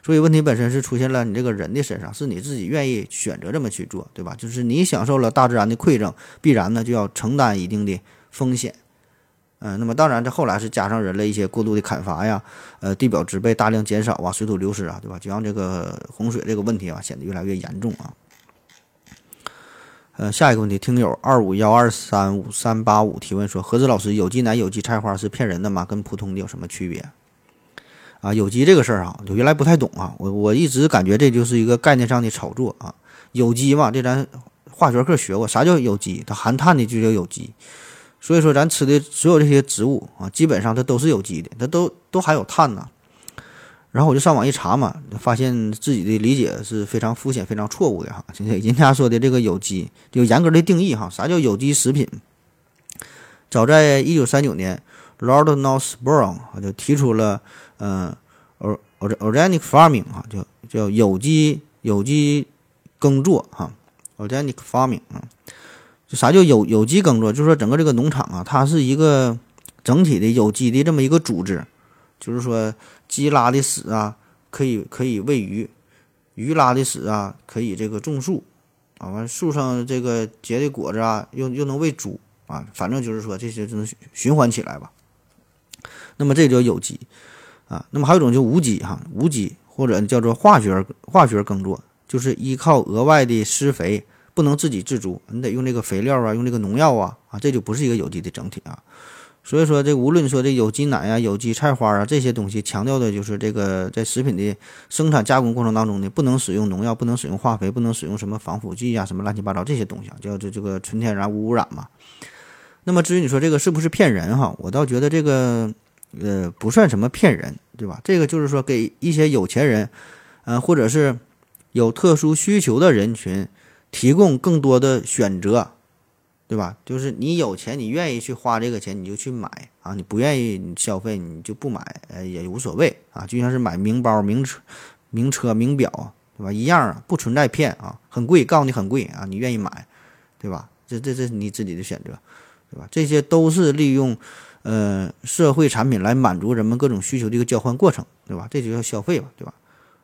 所以问题本身是出现了你这个人的身上，是你自己愿意选择这么去做，对吧？就是你享受了大自然的馈赠，必然呢就要承担一定的风险，嗯，那么当然这后来是加上人类一些过度的砍伐呀，呃，地表植被大量减少啊，水土流失啊，对吧？就让这个洪水这个问题啊显得越来越严重啊。呃，下一个问题，听友二五幺二三五三八五提问说：何子老师，有机奶、有机菜花是骗人的吗？跟普通的有什么区别？啊，有机这个事儿啊，我原来不太懂啊，我我一直感觉这就是一个概念上的炒作啊。有机嘛，这咱化学课学过，啥叫有机？它含碳的就叫有机。所以说，咱吃的所有这些植物啊，基本上它都是有机的，它都都含有碳呐。然后我就上网一查嘛，发现自己的理解是非常肤浅、非常错误的哈。现在人家说的这个有机有严格的定义哈，啥叫有机食品？早在一九三九年，Lord Northbourne 啊就提出了，嗯，organic farming 啊，叫叫有机有机耕作哈，organic farming 啊，就啥叫有有机耕作？就是说整个这个农场啊，它是一个整体的有机的这么一个组织。就是说鸡拉的屎啊，可以可以喂鱼，鱼拉的屎啊，可以这个种树，啊，完树上这个结的果子啊，又又能喂猪啊，反正就是说这些就能循环起来吧。那么这叫有机啊。那么还有一种就无机哈，无机或者叫做化学化学耕作，就是依靠额外的施肥，不能自给自足，你得用这个肥料啊，用这个农药啊啊，这就不是一个有机的整体啊。所以说，这无论说这有机奶啊、有机菜花啊这些东西，强调的就是这个在食品的生产加工过程当中呢，不能使用农药，不能使用化肥，不能使用什么防腐剂啊、什么乱七八糟这些东西啊，叫这这个纯天然无污染嘛。那么至于你说这个是不是骗人哈，我倒觉得这个呃不算什么骗人，对吧？这个就是说给一些有钱人，呃或者是有特殊需求的人群提供更多的选择。对吧？就是你有钱，你愿意去花这个钱，你就去买啊；你不愿意消费，你就不买，呃，也无所谓啊。就像是买名包、名车、名车、名表，对吧？一样啊，不存在骗啊，很贵，告诉你很贵啊，你愿意买，对吧？这这这是你自己的选择，对吧？这些都是利用呃社会产品来满足人们各种需求的一个交换过程，对吧？这就叫消费吧，对吧？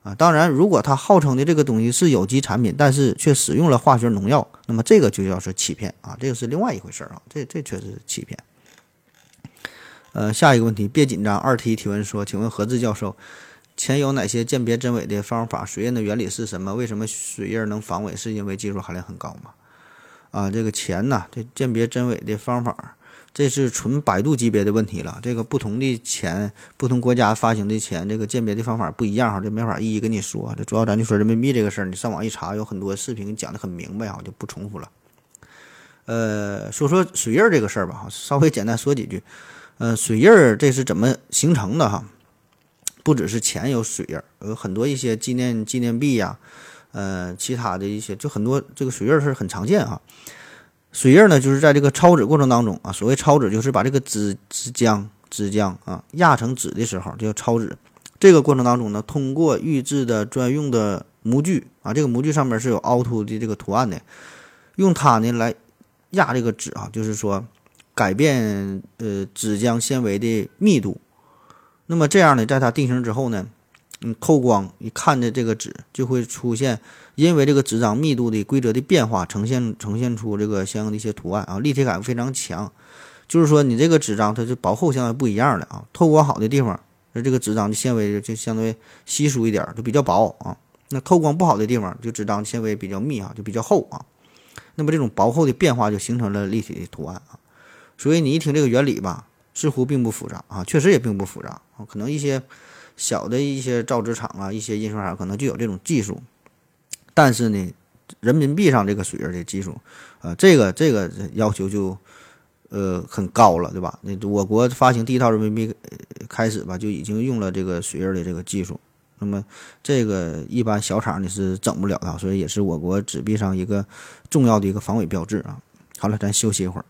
啊，当然，如果他号称的这个东西是有机产品，但是却使用了化学农药，那么这个就叫是欺骗啊，这个是另外一回事儿啊，这这确实是欺骗。呃，下一个问题，别紧张。二 T 提问说，请问何志教授，钱有哪些鉴别真伪的方法？水印的原理是什么？为什么水印能防伪？是因为技术含量很高吗？啊，这个钱呐，这鉴别真伪的方法。这是纯百度级别的问题了。这个不同的钱，不同国家发行的钱，这个鉴别的方法不一样哈，这没法一一跟你说。这主要咱就说人民币这个事儿，你上网一查，有很多视频讲的很明白啊，我就不重复了。呃，说说水印儿这个事儿吧哈，稍微简单说几句。呃，水印儿这是怎么形成的哈？不只是钱有水印儿，有很多一些纪念纪念币呀，呃，其他的一些就很多这个水印儿是很常见哈。水印呢，就是在这个抄纸过程当中啊，所谓抄纸就是把这个纸纸浆纸浆啊压成纸的时候，就叫抄纸。这个过程当中呢，通过预制的专用的模具啊，这个模具上面是有凹凸的这个图案的，用它呢来压这个纸啊，就是说改变呃纸浆纤维的密度。那么这样呢，在它定型之后呢。嗯，透光一看的这个纸就会出现，因为这个纸张密度的规则的变化，呈现呈现出这个相应的一些图案啊，立体感非常强。就是说，你这个纸张它是薄厚相对不一样的啊，透光好的地方，那这个纸张的纤维就相对稀疏一点，就比较薄啊。那透光不好的地方，就纸张纤维比较密啊，就比较厚啊。那么这种薄厚的变化就形成了立体的图案啊。所以你一听这个原理吧，似乎并不复杂啊，确实也并不复杂啊，可能一些。小的一些造纸厂啊，一些印刷厂可能就有这种技术，但是呢，人民币上这个水印的技术，呃，这个这个要求就呃很高了，对吧？那我国发行第一套人民币开始吧，就已经用了这个水印的这个技术，那么这个一般小厂你是整不了的，所以也是我国纸币上一个重要的一个防伪标志啊。好了，咱休息一会儿。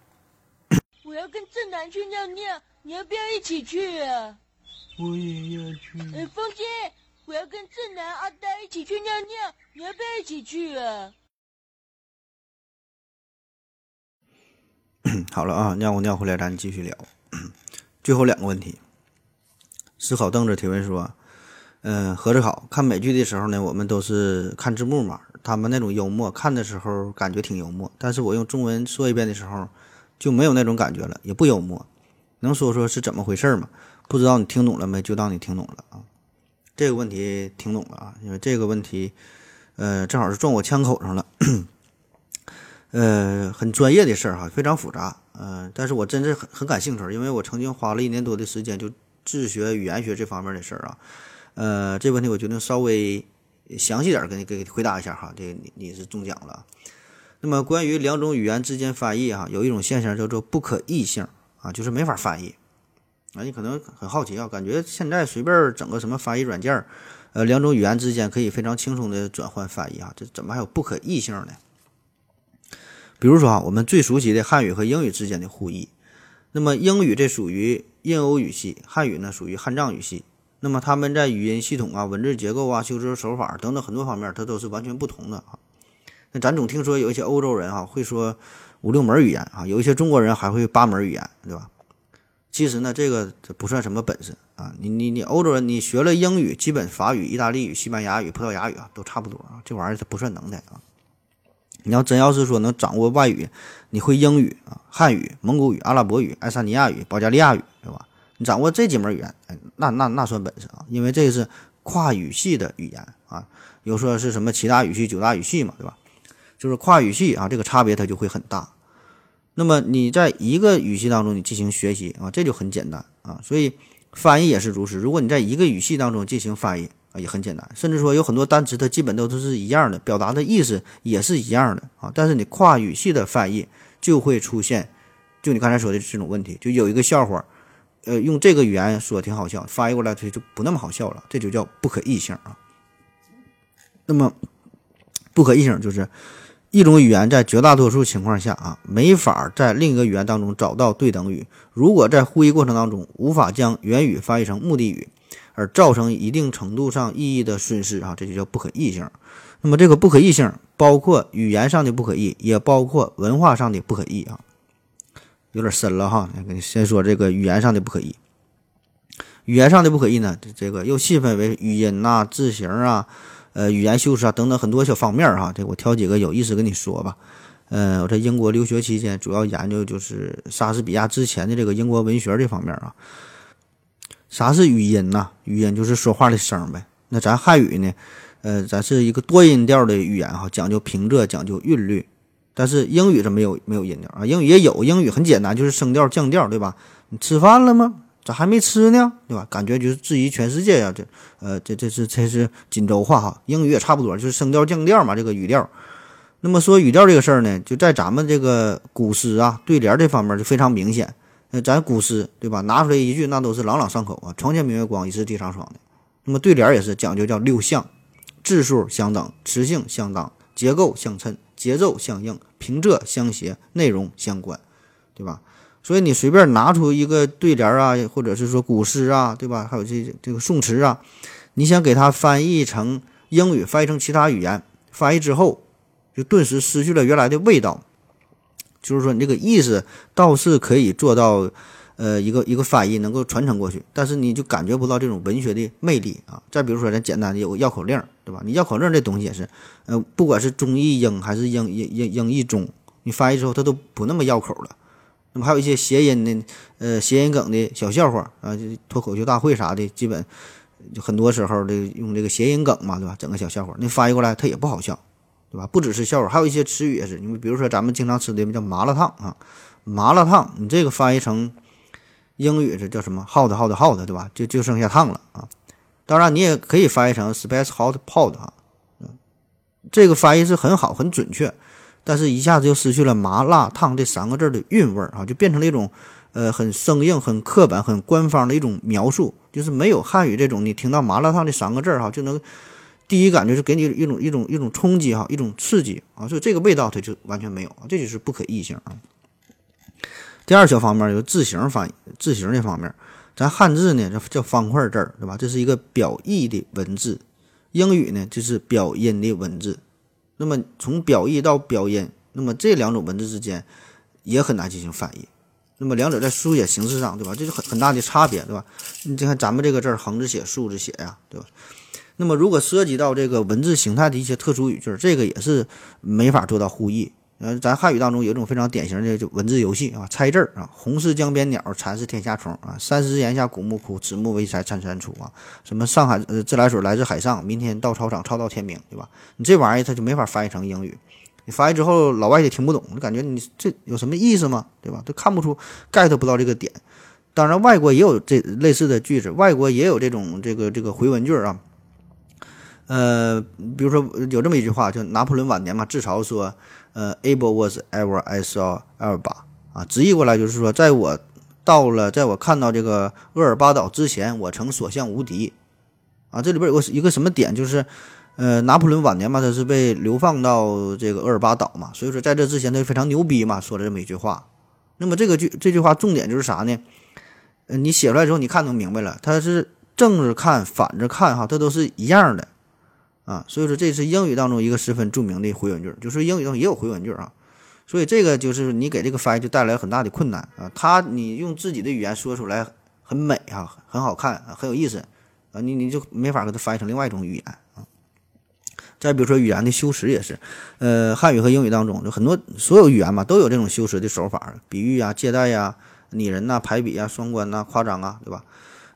我要跟正南去尿尿，你要不要一起去啊？我也要去。哎，风姐，我要跟正南、阿呆一起去尿尿，你要不要一起去啊？好了啊，尿过尿回来，咱继续聊。最后两个问题，思考凳子提问说：“嗯，合着好，看美剧的时候呢，我们都是看字幕嘛，他们那种幽默，看的时候感觉挺幽默，但是我用中文说一遍的时候，就没有那种感觉了，也不幽默，能说说是怎么回事吗？”不知道你听懂了没？就当你听懂了啊。这个问题听懂了啊，因为这个问题，呃，正好是撞我枪口上了。呃，很专业的事儿哈，非常复杂。嗯，但是我真是很很感兴趣，因为我曾经花了一年多的时间就自学语言学这方面的事儿啊。呃，这问题我决定稍微详细点儿给你给回答一下哈。这个你你是中奖了。那么关于两种语言之间翻译哈，有一种现象叫做不可译性啊，就是没法翻译。啊，你可能很好奇啊，感觉现在随便整个什么翻译软件儿，呃，两种语言之间可以非常轻松的转换翻译啊，这怎么还有不可译性呢？比如说啊，我们最熟悉的汉语和英语之间的互译，那么英语这属于印欧语系，汉语呢属于汉藏语系，那么他们在语音系统啊、文字结构啊、修辞手法等等很多方面，它都是完全不同的啊。那咱总听说有一些欧洲人啊会说五六门语言啊，有一些中国人还会八门语言，对吧？其实呢，这个这不算什么本事啊。你你你欧洲人，你学了英语，基本法语、意大利语、西班牙语、葡萄牙语啊，都差不多啊。这玩意儿它不算能耐啊。你要真要是说能掌握外语，你会英语啊、汉语、蒙古语、阿拉伯语、爱沙尼亚语、保加利亚语，对吧？你掌握这几门语言，那那那算本事啊，因为这是跨语系的语言啊。有说是什么七大语系、九大语系嘛，对吧？就是跨语系啊，这个差别它就会很大。那么你在一个语系当中你进行学习啊，这就很简单啊。所以翻译也是如此。如果你在一个语系当中进行翻译啊，也很简单。甚至说有很多单词它基本都都是一样的，表达的意思也是一样的啊。但是你跨语系的翻译就会出现，就你刚才说的这种问题，就有一个笑话，呃，用这个语言说挺好笑，翻译过来它就不那么好笑了，这就叫不可译性啊。那么不可译性就是。一种语言在绝大多数情况下啊，没法在另一个语言当中找到对等语。如果在会议过程当中无法将原语翻译成目的语，而造成一定程度上意义的损失啊，这就叫不可译性。那么这个不可译性包括语言上的不可译，也包括文化上的不可译啊，有点深了哈。先说这个语言上的不可译。语言上的不可译呢，这个又细分为语音呐、字形啊。呃，语言修饰啊，等等很多小方面儿哈，这我挑几个有意思跟你说吧。呃，我在英国留学期间，主要研究就是莎士比亚之前的这个英国文学这方面啊。啥是语音呐？语音就是说话的声呗。那咱汉语呢？呃，咱是一个多音调的语言哈，讲究平仄，讲究韵律。但是英语是没有没有音调啊，英语也有，英语很简单，就是升调降调，对吧？你吃饭了吗？咋还没吃呢？对吧？感觉就是质疑全世界呀！这，呃，这这是这是锦州话哈，英语也差不多，就是升调降调嘛，这个语调。那么说语调这个事儿呢，就在咱们这个古诗啊对联这方面就非常明显。那咱古诗对吧？拿出来一句，那都是朗朗上口啊，“床前明月光，疑是地上霜”的。那么对联也是讲究叫六项，字数相等，词性相当，结构相称，节奏相应，平仄相谐，内容相关，对吧？所以你随便拿出一个对联啊，或者是说古诗啊，对吧？还有这这个宋词啊，你想给它翻译成英语，翻译成其他语言，翻译之后就顿时失去了原来的味道。就是说你这个意思倒是可以做到，呃，一个一个翻译能够传承过去，但是你就感觉不到这种文学的魅力啊。再比如说咱简单的有个绕口令，对吧？你绕口令这东西也是，呃，不管是中译英还是英英英英译中，你翻译之后它都不那么绕口了。那么还有一些谐音的，呃，谐音梗的小笑话啊，就脱口秀大会啥的，基本就很多时候的用这个谐音梗嘛，对吧？整个小笑话，那翻译过来它也不好笑，对吧？不只是笑话，还有一些词语也是，你比如说咱们经常吃的叫麻辣烫啊，麻辣烫，你这个翻译成英语是叫什么？hot hot hot，对吧？就就剩下烫了啊。当然你也可以翻译成 spice hot pot 啊，这个翻译是很好很准确。但是，一下子就失去了“麻辣烫”这三个字的韵味儿啊，就变成了一种，呃，很生硬、很刻板、很官方的一种描述，就是没有汉语这种，你听到“麻辣烫”这三个字儿哈，就能第一感觉是给你一种一种一种冲击哈，一种刺激啊，所以这个味道它就完全没有啊，这就是不可译性啊。第二小方面有字形翻译，字形这方面，咱汉字呢叫叫方块字儿，对吧？这是一个表意的文字，英语呢就是表音的文字。那么从表意到表音，那么这两种文字之间也很难进行翻译。那么两者在书写形式上，对吧？这是很很大的差别，对吧？你看咱们这个字横着写、竖着写呀，对吧？那么如果涉及到这个文字形态的一些特殊语句，这个也是没法做到互译。呃，咱汉语当中有一种非常典型的就文字游戏啊，猜字儿啊，红是江边鸟，蚕是天下虫啊，三十檐下古木枯，子木为柴参参出啊，什么上海呃自来水来自海上，明天到操场操到天明，对吧？你这玩意儿它就没法翻译成英语，你翻译之后老外也听不懂，就感觉你这有什么意思吗？对吧？都看不出 get 不到这个点。当然，外国也有这类似的句子，外国也有这种这个这个回文句啊。呃，比如说有这么一句话，就拿破仑晚年嘛，自嘲说。呃，able was ever I saw Elba 啊，直译过来就是说，在我到了，在我看到这个厄尔巴岛之前，我曾所向无敌啊。这里边有个一个什么点，就是呃，拿破仑晚年嘛，他是被流放到这个厄尔巴岛嘛，所以说在这之前他非常牛逼嘛，说了这么一句话。那么这个句这句话重点就是啥呢？呃，你写出来之后，你看能明白了，它是正着看，反着看哈，它都是一样的。啊，所以说这是英语当中一个十分著名的回文句，就是英语中也有回文句啊。所以这个就是你给这个翻译就带来很大的困难啊。他你用自己的语言说出来很美啊，很好看啊，很有意思啊，你你就没法给它翻译成另外一种语言啊。再比如说语言的修辞也是，呃，汉语和英语当中就很多所有语言嘛都有这种修辞的手法，比喻啊、借代呀、拟人呐、排比啊、双关呐、夸张啊，对吧？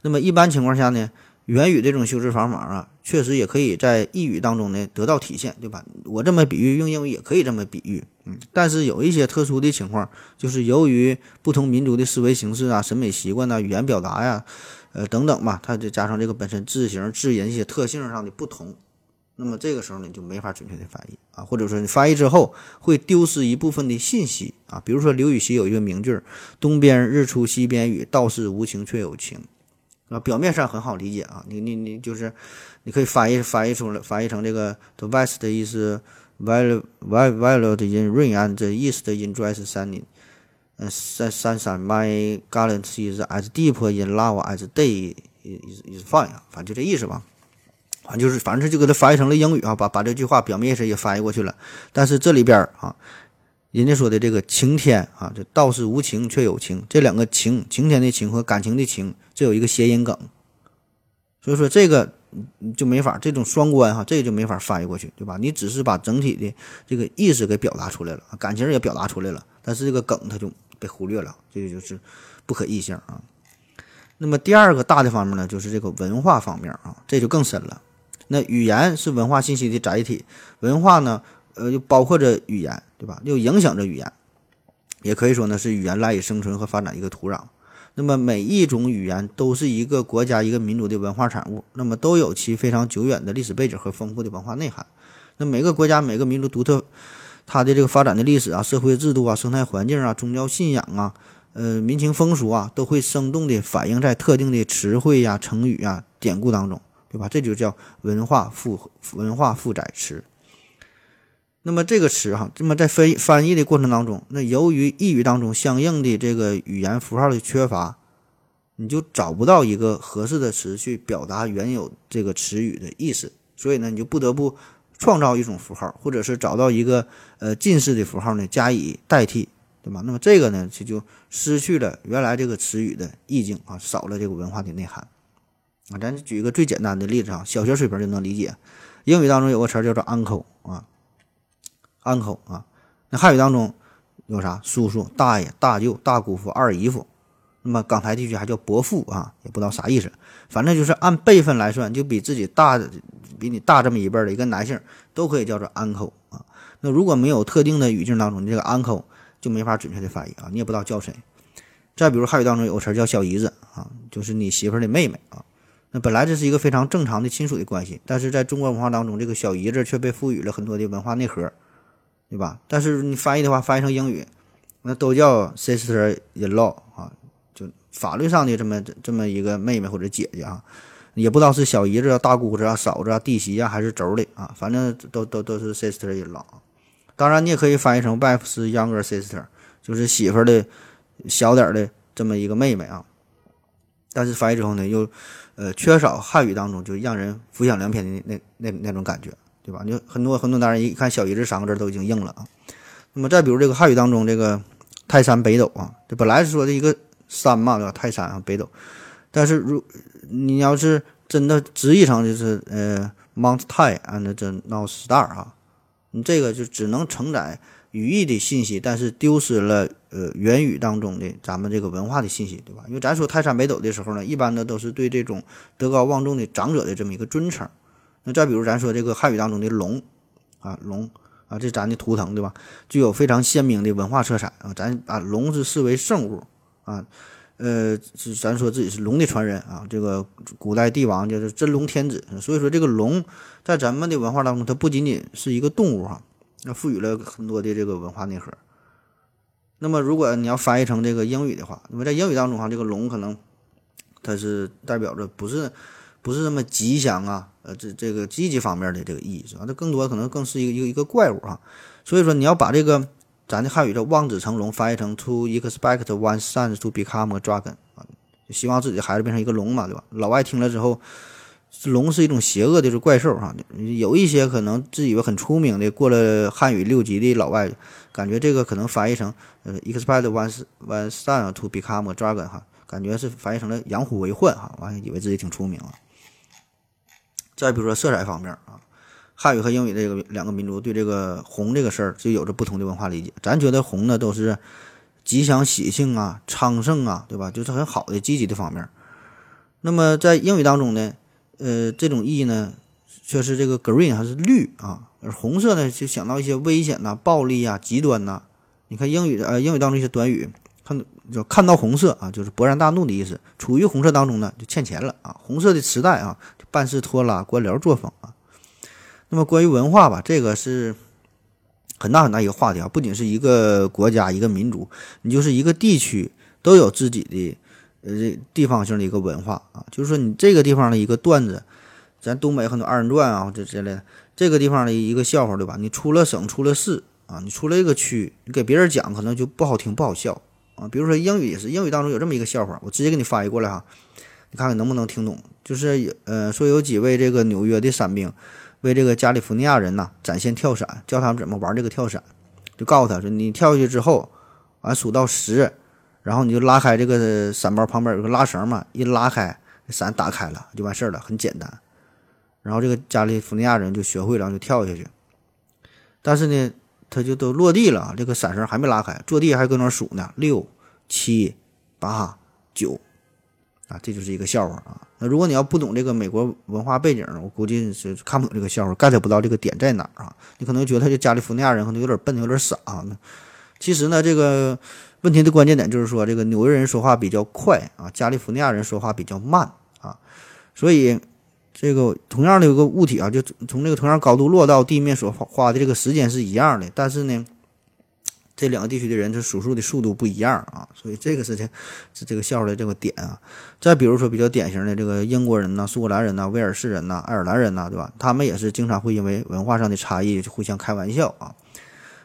那么一般情况下呢，元语这种修辞方法啊，确实也可以在意语当中呢得到体现，对吧？我这么比喻用英语也可以这么比喻，嗯，但是有一些特殊的情况，就是由于不同民族的思维形式啊、审美习惯呐、语言表达呀，呃等等吧，它就加上这个本身字形、字音一些特性上的不同。那么这个时候呢，就没法准确的翻译啊，或者说你翻译之后会丢失一部分的信息啊。比如说刘禹锡有一个名句：“东边日出西边雨，道是无晴却有晴。”啊，表面上很好理解啊，你你你就是你可以翻译翻译出来，翻译成这个 “the west is violet violet in rain and the east in dry s sunny，。嗯，山山山，my gallant is as deep in love as day is is fine 啊，反正就这意思吧。反正就是，反正就给它翻译成了英语啊，把把这句话表面意思也翻译过去了。但是这里边啊，人家说的这个晴天啊，这道是无情却有情，这两个晴，晴天的晴和感情的情，这有一个谐音梗，所以说这个就没法，这种双关哈，这个就没法翻译过去，对吧？你只是把整体的这个意思给表达出来了，感情也表达出来了，但是这个梗它就被忽略了，这个就是不可逆性啊。那么第二个大的方面呢，就是这个文化方面啊，这就更深了。那语言是文化信息的载体，文化呢，呃，就包括着语言，对吧？又影响着语言，也可以说呢是语言赖以生存和发展一个土壤。那么每一种语言都是一个国家、一个民族的文化产物，那么都有其非常久远的历史背景和丰富的文化内涵。那每个国家、每个民族独特它的这个发展的历史啊、社会制度啊、生态环境啊、宗教信仰啊、呃民情风俗啊，都会生动地反映在特定的词汇呀、成语啊、典故当中。对吧？这就叫文化负文化负载词。那么这个词哈，那么在翻翻译的过程当中，那由于意语当中相应的这个语言符号的缺乏，你就找不到一个合适的词去表达原有这个词语的意思，所以呢，你就不得不创造一种符号，或者是找到一个呃近似的符号呢加以代替，对吧？那么这个呢，就就失去了原来这个词语的意境啊，少了这个文化的内涵。啊，咱举一个最简单的例子啊，小学水平就能理解。英语当中有个词叫做 uncle 啊，uncle 啊。那汉语当中有啥？叔叔、大爷、大舅、大姑父、二姨夫。那么港台地区还叫伯父啊，也不知道啥意思。反正就是按辈分来算，就比自己大、比你大这么一辈的一个男性，都可以叫做 uncle 啊。那如果没有特定的语境当中，你这个 uncle 就没法准确的翻译啊，你也不知道叫谁。再比如汉语当中有个词叫小姨子啊，就是你媳妇的妹妹啊。那本来这是一个非常正常的亲属的关系，但是在中国文化当中，这个小姨子却被赋予了很多的文化内核，对吧？但是你翻译的话，翻译成英语，那都叫 sister-in-law 啊，就法律上的这么这么一个妹妹或者姐姐啊，也不知道是小姨子啊、大姑子啊、嫂子啊、弟媳啊，还是妯娌啊，反正都都都是 sister-in-law。当然，你也可以翻译成 wife's younger sister，就是媳妇的小点的这么一个妹妹啊。但是翻译之后呢，又呃，缺少汉语当中就让人浮想联翩的那那那种感觉，对吧？就很多很多，当然一看“小姨子”三个字都已经硬了啊。那么再比如这个汉语当中这个泰山北斗啊，这本来是说的一个山嘛，对吧？泰山啊，北斗。但是如你要是真的直译成就是呃 Mount Tai and the North Star 啊，你这个就只能承载。语义的信息，但是丢失了呃原语当中的咱们这个文化的信息，对吧？因为咱说泰山北斗的时候呢，一般的都是对这种德高望重的长者的这么一个尊称。那再比如咱说这个汉语当中的龙啊龙啊，这咱的图腾对吧？具有非常鲜明的文化色彩啊，咱把龙是视为圣物啊，呃，是咱说自己是龙的传人啊，这个古代帝王就是真龙天子，所以说这个龙在咱们的文化当中，它不仅仅是一个动物哈。那赋予了很多的这个文化内核。那么，如果你要翻译成这个英语的话，那么在英语当中哈，这个龙可能它是代表着不是不是那么吉祥啊，呃，这这个积极方面的这个意义是吧？它更多可能更是一个一个一个怪物啊。所以说，你要把这个咱的汉语叫望子成龙翻译成 to expect one's son to become a dragon 啊，就希望自己的孩子变成一个龙嘛，对吧？老外听了之后，龙是一种邪恶的是怪兽哈。有一些可能自以为很出名的过了汉语六级的老外，感觉这个可能翻译成呃 expect one's one's son to become a dragon 哈，感觉是翻译成了养虎为患哈，完以为自己挺出名了。再比如说色彩方面啊，汉语和英语这个两个民族对这个红这个事儿就有着不同的文化理解。咱觉得红呢都是吉祥喜庆啊、昌盛啊，对吧？就是很好的积极的方面。那么在英语当中呢，呃，这种意义呢却是这个 green 还是绿啊？而红色呢就想到一些危险呐、暴力啊、极端呐。你看英语的呃英语当中一些短语，看就看到红色啊，就是勃然大怒的意思。处于红色当中呢，就欠钱了啊。红色的磁带啊。办事拖拉、官僚作风啊。那么关于文化吧，这个是很大很大一个话题啊。不仅是一个国家、一个民族，你就是一个地区都有自己的呃地方性的一个文化啊。就是说，你这个地方的一个段子，咱东北很多二人转啊，这之类的，这个地方的一个笑话，对吧？你出了省、出了市啊，你出了一个区，你给别人讲可能就不好听、不好笑啊。比如说英语也是，英语当中有这么一个笑话，我直接给你翻译过来哈。你看看能不能听懂？就是呃，说有几位这个纽约的伞兵为这个加利福尼亚人呐展现跳伞，教他们怎么玩这个跳伞，就告诉他说：你跳下去之后，完数到十，然后你就拉开这个伞包旁边有个拉绳嘛，一拉开伞打开了就完事儿了，很简单。然后这个加利福尼亚人就学会了，就跳下去。但是呢，他就都落地了，这个伞绳还没拉开，坐地还搁那数呢，六、七、八、九。啊，这就是一个笑话啊！那如果你要不懂这个美国文化背景，我估计是看不懂这个笑话，get 不到这个点在哪儿啊？你可能觉得他这加利福尼亚人可能有点笨，有点傻啊。其实呢，这个问题的关键点就是说，这个纽约人说话比较快啊，加利福尼亚人说话比较慢啊。所以，这个同样的一个物体啊，就从这个同样高度落到地面所花的这个时间是一样的，但是呢。这两个地区的人，他数数的速度不一样啊，所以这个事情是这个笑话的这个点啊。再比如说比较典型的这个英国人呐、苏格兰人呐、威尔士人呐、爱尔兰人呐，对吧？他们也是经常会因为文化上的差异就互相开玩笑啊。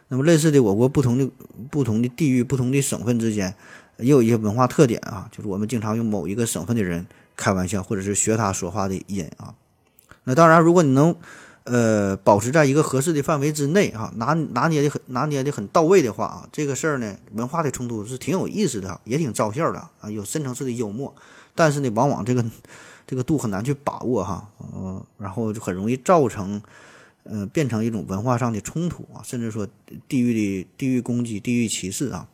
那么类似的，我国不同的不同的地域、不同的省份之间也有一些文化特点啊，就是我们经常用某一个省份的人开玩笑，或者是学他说话的音啊。那当然，如果你能。呃，保持在一个合适的范围之内，哈，拿拿捏的很，拿捏的很到位的话啊，这个事儿呢，文化的冲突是挺有意思的，也挺招笑的啊，有深层次的幽默。但是呢，往往这个这个度很难去把握哈，嗯，然后就很容易造成，呃，变成一种文化上的冲突啊，甚至说地域的地域攻击、地域歧视啊，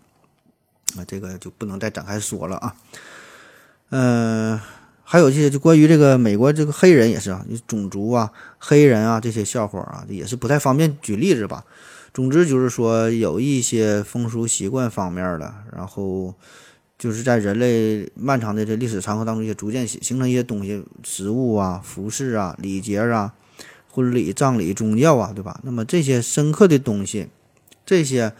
那这个就不能再展开说了啊，嗯。还有这些就关于这个美国这个黑人也是啊，种族啊、黑人啊这些笑话啊，也是不太方便举例子吧。总之就是说，有一些风俗习惯方面的，然后就是在人类漫长的这历史长河当中，也逐渐形形成一些东西，食物啊、服饰啊、礼节啊、婚礼、葬礼、宗教啊，对吧？那么这些深刻的东西，这些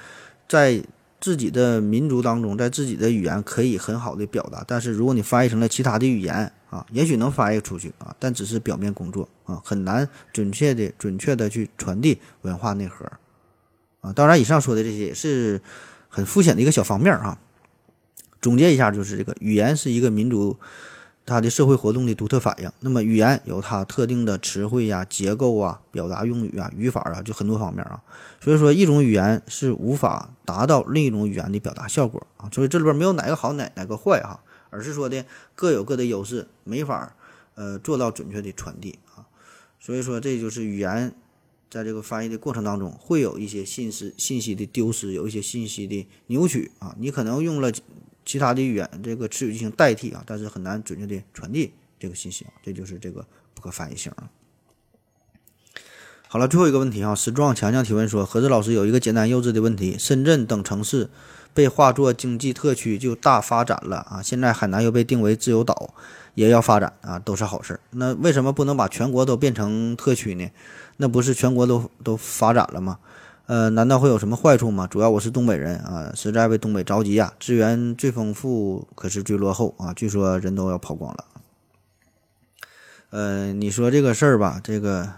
在。自己的民族当中，在自己的语言可以很好的表达，但是如果你翻译成了其他的语言啊，也许能翻译出去啊，但只是表面工作啊，很难准确的、准确的去传递文化内核啊。当然，以上说的这些也是很肤浅的一个小方面啊。总结一下，就是这个语言是一个民族。它的社会活动的独特反应。那么语言有它特定的词汇呀、结构啊、表达用语啊、语法啊，就很多方面啊。所以说，一种语言是无法达到另一种语言的表达效果啊。所以这里边没有哪个好，哪哪个坏哈，而是说的各有各的优势，没法呃做到准确的传递啊。所以说，这就是语言在这个翻译的过程当中会有一些信息信息的丢失，有一些信息的扭曲啊。你可能用了。其他的语言这个词语进行代替啊，但是很难准确的传递这个信息啊，这就是这个不可翻译性啊。好了，最后一个问题啊，石壮强强提问说，何子老师有一个简单幼稚的问题：深圳等城市被划作经济特区就大发展了啊，现在海南又被定为自由岛，也要发展啊，都是好事。那为什么不能把全国都变成特区呢？那不是全国都都发展了吗？呃，难道会有什么坏处吗？主要我是东北人啊，实在为东北着急呀。资源最丰富，可是最落后啊。据说人都要跑光了。呃，你说这个事儿吧，这个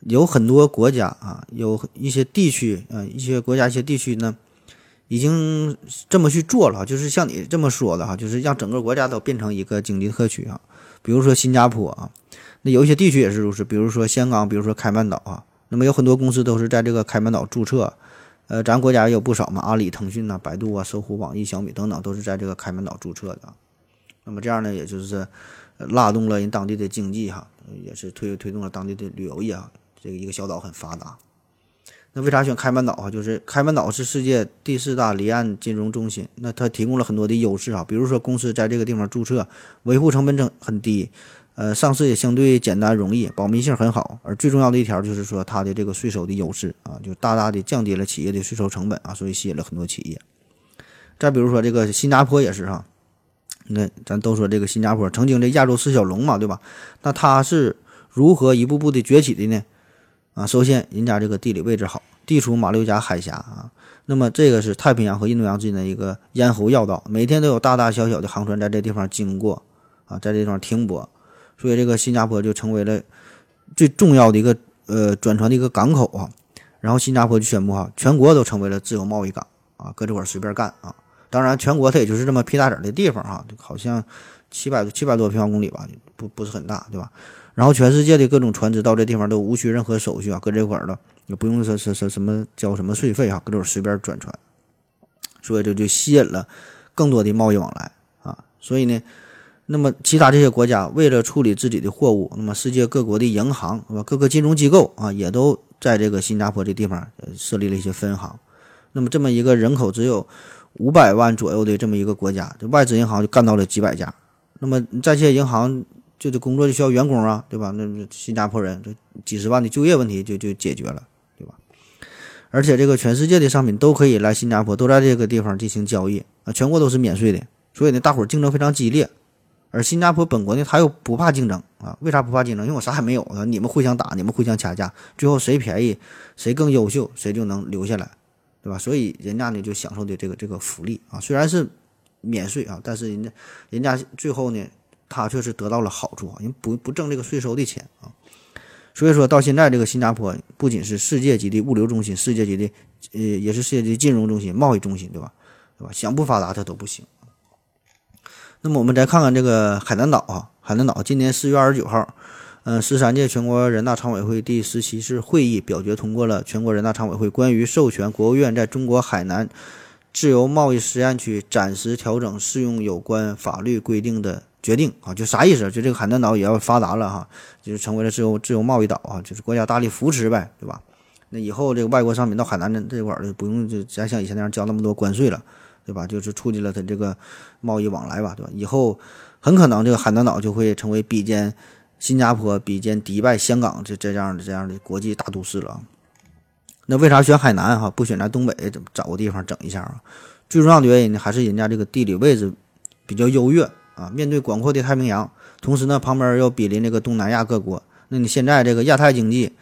有很多国家啊，有一些地区啊，一些国家一些地区呢，已经这么去做了，就是像你这么说的哈，就是让整个国家都变成一个经济特区啊。比如说新加坡啊，那有一些地区也是如此，比如说香港，比如说开曼岛啊，那么有很多公司都是在这个开曼岛注册。呃，咱国家也有不少嘛，阿里、腾讯呐、百度啊、搜狐、网易、小米等等，都是在这个开曼岛注册的。那么这样呢，也就是拉动了人当地的经济哈，也是推推动了当地的旅游业啊。这个一个小岛很发达。那为啥选开曼岛啊？就是开曼岛是世界第四大离岸金融中心，那它提供了很多的优势啊，比如说公司在这个地方注册，维护成本很很低，呃，上市也相对简单容易，保密性很好，而最重要的一条就是说它的这个税收的优势啊，就大大的降低了企业的税收成本啊，所以吸引了很多企业。再比如说这个新加坡也是哈，那咱都说这个新加坡曾经的亚洲四小龙嘛，对吧？那它是如何一步步的崛起的呢？啊，首先人家这个地理位置好，地处马六甲海峡啊，那么这个是太平洋和印度洋之间的一个咽喉要道，每天都有大大小小的航船在这地方经过啊，在这地方停泊，所以这个新加坡就成为了最重要的一个呃转船的一个港口啊。然后新加坡就宣布哈，全国都成为了自由贸易港啊，搁这块随便干啊。当然，全国它也就是这么屁大点的地方哈，好像七百七百多平方公里吧，不不是很大，对吧？然后全世界的各种船只到这地方都无需任何手续啊，搁这块儿了也不用说说说什么交什么税费啊，搁这儿随便转船，所以这就吸引了更多的贸易往来啊。所以呢，那么其他这些国家为了处理自己的货物，那么世界各国的银行是吧，各个金融机构啊，也都在这个新加坡这地方设立了一些分行。那么这么一个人口只有五百万左右的这么一个国家，这外资银行就干到了几百家。那么在这些银行。就这工作就需要员工啊，对吧？那新加坡人这几十万的就业问题就就解决了，对吧？而且这个全世界的商品都可以来新加坡，都在这个地方进行交易啊，全国都是免税的，所以呢，大伙儿竞争非常激烈。而新加坡本国呢，他又不怕竞争啊？为啥不怕竞争？因为我啥也没有啊，你们互相打，你们互相掐架，最后谁便宜，谁更优秀，谁就能留下来，对吧？所以人家呢就享受的这个这个福利啊，虽然是免税啊，但是人家人家最后呢。他确实得到了好处啊，因为不不挣这个税收的钱啊，所以说到现在这个新加坡不仅是世界级的物流中心，世界级的呃也是世界级金融中心、贸易中心，对吧？对吧？想不发达它都不行。那么我们再看看这个海南岛啊，海南岛今年四月二十九号，嗯，十三届全国人大常委会第十七次会议表决通过了全国人大常委会关于授权国务院在中国海南自由贸易试验区暂时调整适用有关法律规定的。决定啊，就啥意思？就这个海南岛也要发达了哈，就是成为了自由自由贸易岛啊，就是国家大力扶持呗，对吧？那以后这个外国商品到海南这这块儿就不用就咱像以前那样交那么多关税了，对吧？就是促进了它这个贸易往来吧，对吧？以后很可能这个海南岛就会成为比肩新加坡、比肩迪拜、香港这这样的这样的国际大都市了。那为啥选海南哈，不选在东北找个地方整一下啊？最重要的原因呢，还是人家这个地理位置比较优越。啊，面对广阔的太平洋，同时呢，旁边又毗邻这个东南亚各国，那你现在这个亚太经济，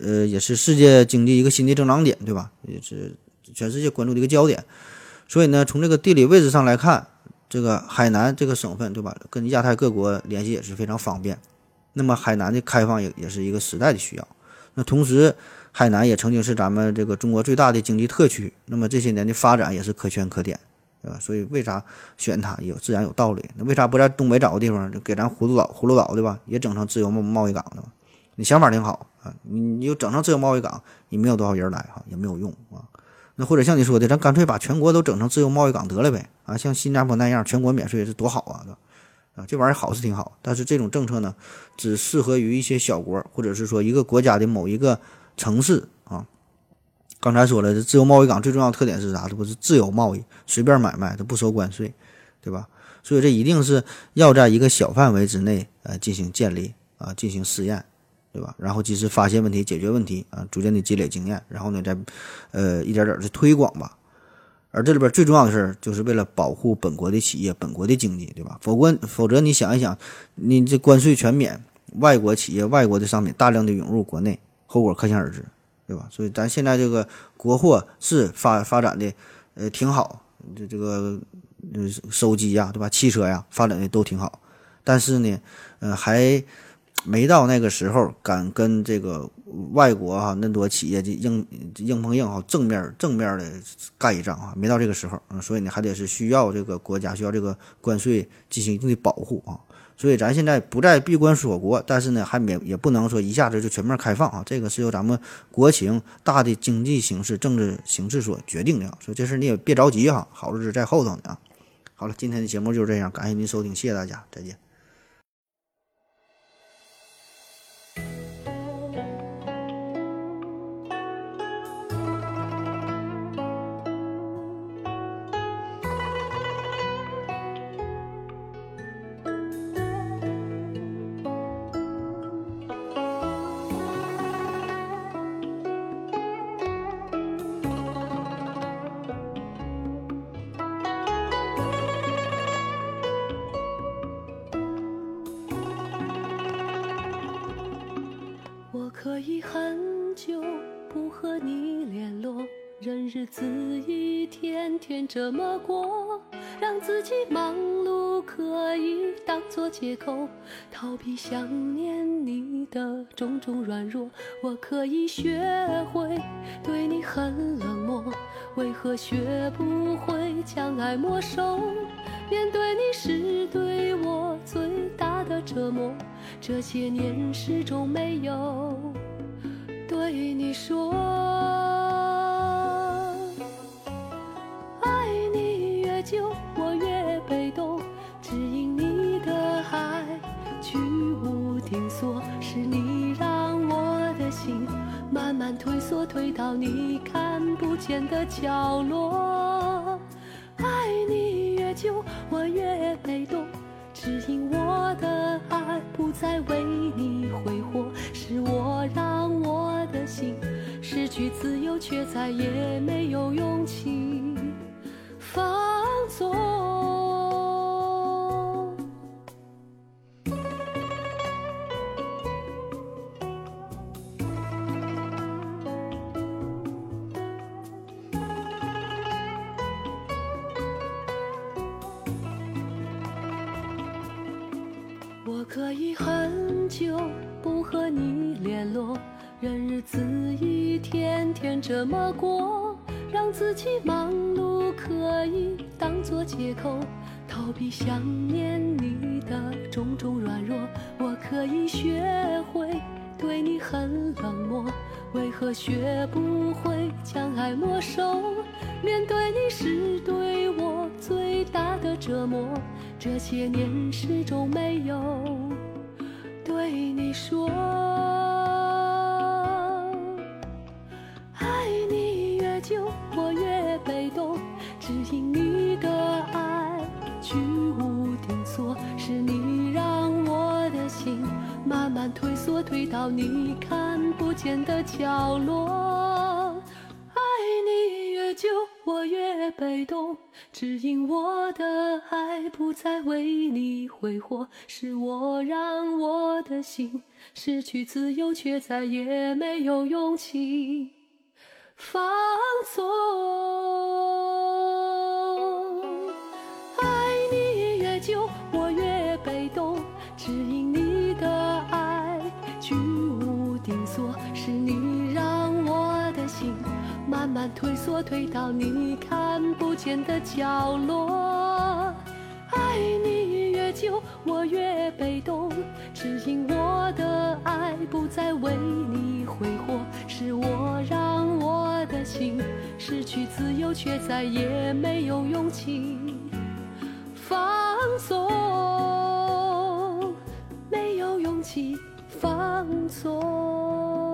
呃，也是世界经济一个新的增长点，对吧？也是全世界关注的一个焦点。所以呢，从这个地理位置上来看，这个海南这个省份，对吧？跟亚太各国联系也是非常方便。那么海南的开放也也是一个时代的需要。那同时，海南也曾经是咱们这个中国最大的经济特区。那么这些年的发展也是可圈可点。对吧？所以为啥选它有自然有道理？那为啥不在东北找个地方，就给咱葫芦岛、葫芦岛对吧？也整成自由贸贸易港的？你想法挺好啊，你你又整成自由贸易港，你没有多少人来哈，也没有用啊。那或者像你说的，咱干脆把全国都整成自由贸易港得了呗？啊，像新加坡那样，全国免税是多好啊！啊，这玩意儿好是挺好，但是这种政策呢，只适合于一些小国，或者是说一个国家的某一个城市。刚才说了，这自由贸易港最重要的特点是啥？这不是自由贸易，随便买卖，它不收关税，对吧？所以这一定是要在一个小范围之内，呃，进行建立啊，进行试验，对吧？然后及时发现问题，解决问题啊，逐渐的积累经验，然后呢，再呃一点点的推广吧。而这里边最重要的事儿，就是为了保护本国的企业、本国的经济，对吧？否则，否则你想一想，你这关税全免，外国企业、外国的商品大量的涌入国内，后果可想而知。对吧？所以咱现在这个国货是发发展的，呃，挺好。这这个，呃，手机呀，对吧？汽车呀，发展的都挺好。但是呢，呃，还没到那个时候，敢跟这个外国哈那多企业就硬硬碰硬哈，正面正面的干一仗啊，没到这个时候。嗯，所以呢，还得是需要这个国家需要这个关税进行一定的保护啊。所以咱现在不再闭关锁国，但是呢，还没也不能说一下子就全面开放啊。这个是由咱们国情、大的经济形势、政治形势所决定的。所以这事你也别着急哈，好日子在后头呢啊。好了，今天的节目就是这样，感谢您收听，谢谢大家，再见。日子一天天这么过，让自己忙碌可以当作借口，逃避想念你的种种软弱。我可以学会对你很冷漠，为何学不会将爱没收？面对你是对我最大的折磨，这些年始终没有对你说。慢退缩，退到你看不见的角落。爱你越久，我越被动，只因我的爱不再为你挥霍，是我让我的心失去自由，却再也没有勇气放纵。怎么过，让自己忙碌可以当作借口，逃避想念你的种种软弱。我可以学会对你很冷漠，为何学不会将爱没收？面对你是对我最大的折磨，这些年始终没有对你说。慢退缩，退到你看不见的角落。爱你越久，我越被动，只因我的爱不再为你挥霍，是我让我的心失去自由，却再也没有勇气放纵。慢慢退缩，退到你看不见的角落。爱你越久，我越被动，只因我的爱不再为你挥霍，是我让我的心失去自由，却再也没有勇气放纵，没有勇气放纵。